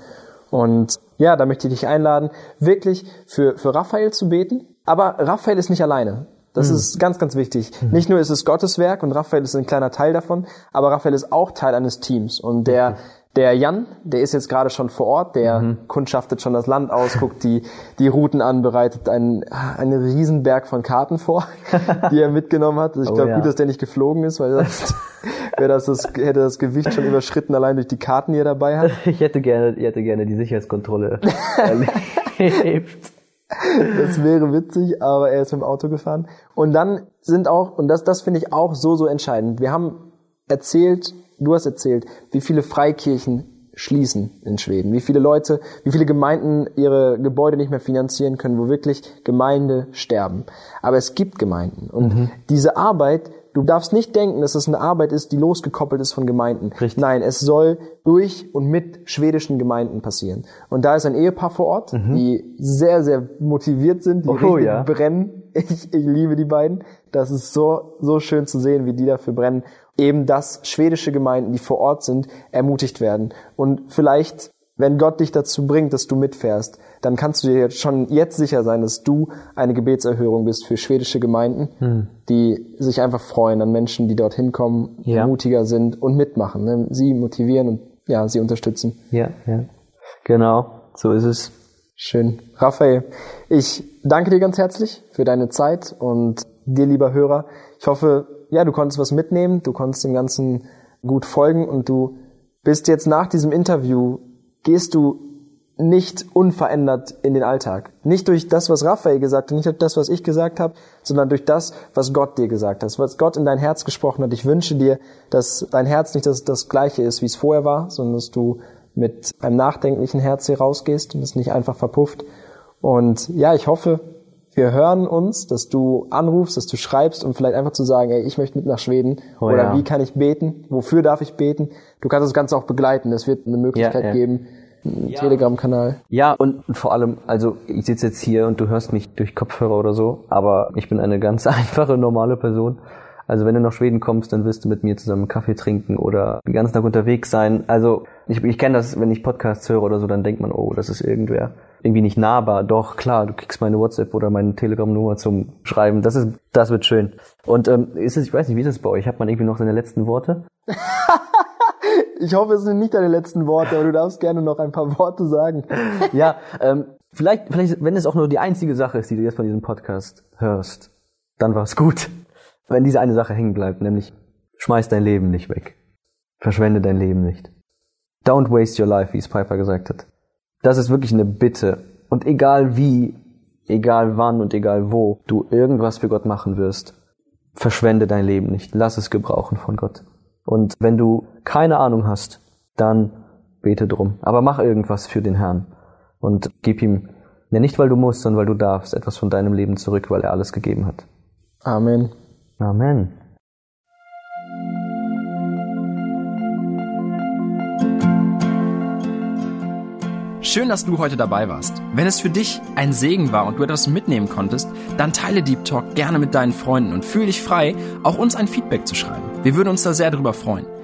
Und ja, da möchte ich dich einladen, wirklich für, für Raphael zu beten. Aber Raphael ist nicht alleine. Das mhm. ist ganz, ganz wichtig. Mhm. Nicht nur ist es Gottes Werk und Raphael ist ein kleiner Teil davon, aber Raphael ist auch Teil eines Teams. Und der, okay. Der Jan, der ist jetzt gerade schon vor Ort, der mhm. kundschaftet schon das Land aus, guckt die, die Routen an, bereitet einen, einen Riesenberg von Karten vor, die er mitgenommen hat. Also ich oh, glaube ja. gut, dass der nicht geflogen ist, weil sonst wäre das, das, hätte das Gewicht schon überschritten, allein durch die Karten, die er dabei hat. Ich hätte gerne, ich hätte gerne die Sicherheitskontrolle erlebt. Das wäre witzig, aber er ist mit dem Auto gefahren. Und dann sind auch, und das, das finde ich auch so, so entscheidend. Wir haben erzählt, du hast erzählt, wie viele Freikirchen schließen in Schweden, wie viele Leute, wie viele Gemeinden ihre Gebäude nicht mehr finanzieren können, wo wirklich Gemeinde sterben. Aber es gibt Gemeinden und mhm. diese Arbeit, du darfst nicht denken, dass es eine Arbeit ist, die losgekoppelt ist von Gemeinden. Richtig. Nein, es soll durch und mit schwedischen Gemeinden passieren. Und da ist ein Ehepaar vor Ort, mhm. die sehr, sehr motiviert sind, die oh, richtig ja. brennen. Ich, ich liebe die beiden. Das ist so, so schön zu sehen, wie die dafür brennen eben, dass schwedische Gemeinden, die vor Ort sind, ermutigt werden. Und vielleicht, wenn Gott dich dazu bringt, dass du mitfährst, dann kannst du dir schon jetzt sicher sein, dass du eine Gebetserhörung bist für schwedische Gemeinden, hm. die sich einfach freuen an Menschen, die dorthin kommen, ja. mutiger sind und mitmachen, ne? sie motivieren und ja, sie unterstützen. Ja, ja. Genau, so ist es. Schön. Raphael, ich danke dir ganz herzlich für deine Zeit und dir, lieber Hörer. Ich hoffe, ja, du konntest was mitnehmen, du konntest dem Ganzen gut folgen und du bist jetzt nach diesem Interview, gehst du nicht unverändert in den Alltag. Nicht durch das, was Raphael gesagt hat, nicht durch das, was ich gesagt habe, sondern durch das, was Gott dir gesagt hat, was Gott in dein Herz gesprochen hat. Ich wünsche dir, dass dein Herz nicht das, das gleiche ist, wie es vorher war, sondern dass du mit einem nachdenklichen Herz hier rausgehst und es nicht einfach verpufft. Und ja, ich hoffe, wir hören uns, dass du anrufst, dass du schreibst, um vielleicht einfach zu sagen, ey, ich möchte mit nach Schweden oh, oder ja. wie kann ich beten, wofür darf ich beten. Du kannst das Ganze auch begleiten, es wird eine Möglichkeit ja, ja. geben, einen ja. Telegram-Kanal. Ja, und vor allem, also ich sitze jetzt hier und du hörst mich durch Kopfhörer oder so, aber ich bin eine ganz einfache, normale Person. Also wenn du nach Schweden kommst, dann wirst du mit mir zusammen Kaffee trinken oder den ganzen Tag unterwegs sein. Also ich, ich kenne das, wenn ich Podcasts höre oder so, dann denkt man, oh, das ist irgendwer irgendwie nicht nahbar. Doch, klar, du kriegst meine WhatsApp oder meine Telegram-Nummer zum Schreiben. Das ist, das wird schön. Und ähm, ist es, ich weiß nicht, wie ist es bei euch? Hat man irgendwie noch seine letzten Worte? ich hoffe, es sind nicht deine letzten Worte, aber du darfst gerne noch ein paar Worte sagen. ja, ähm, vielleicht, vielleicht, wenn es auch nur die einzige Sache ist, die du jetzt von diesem Podcast hörst, dann war es gut. Wenn diese eine Sache hängen bleibt, nämlich schmeiß dein Leben nicht weg. Verschwende dein Leben nicht. Don't waste your life, wie es Piper gesagt hat. Das ist wirklich eine Bitte. Und egal wie, egal wann und egal wo du irgendwas für Gott machen wirst, verschwende dein Leben nicht. Lass es gebrauchen von Gott. Und wenn du keine Ahnung hast, dann bete drum. Aber mach irgendwas für den Herrn. Und gib ihm, ja nicht weil du musst, sondern weil du darfst, etwas von deinem Leben zurück, weil er alles gegeben hat. Amen. Amen. Schön, dass du heute dabei warst. Wenn es für dich ein Segen war und du etwas mitnehmen konntest, dann teile Deep Talk gerne mit deinen Freunden und fühle dich frei, auch uns ein Feedback zu schreiben. Wir würden uns da sehr darüber freuen.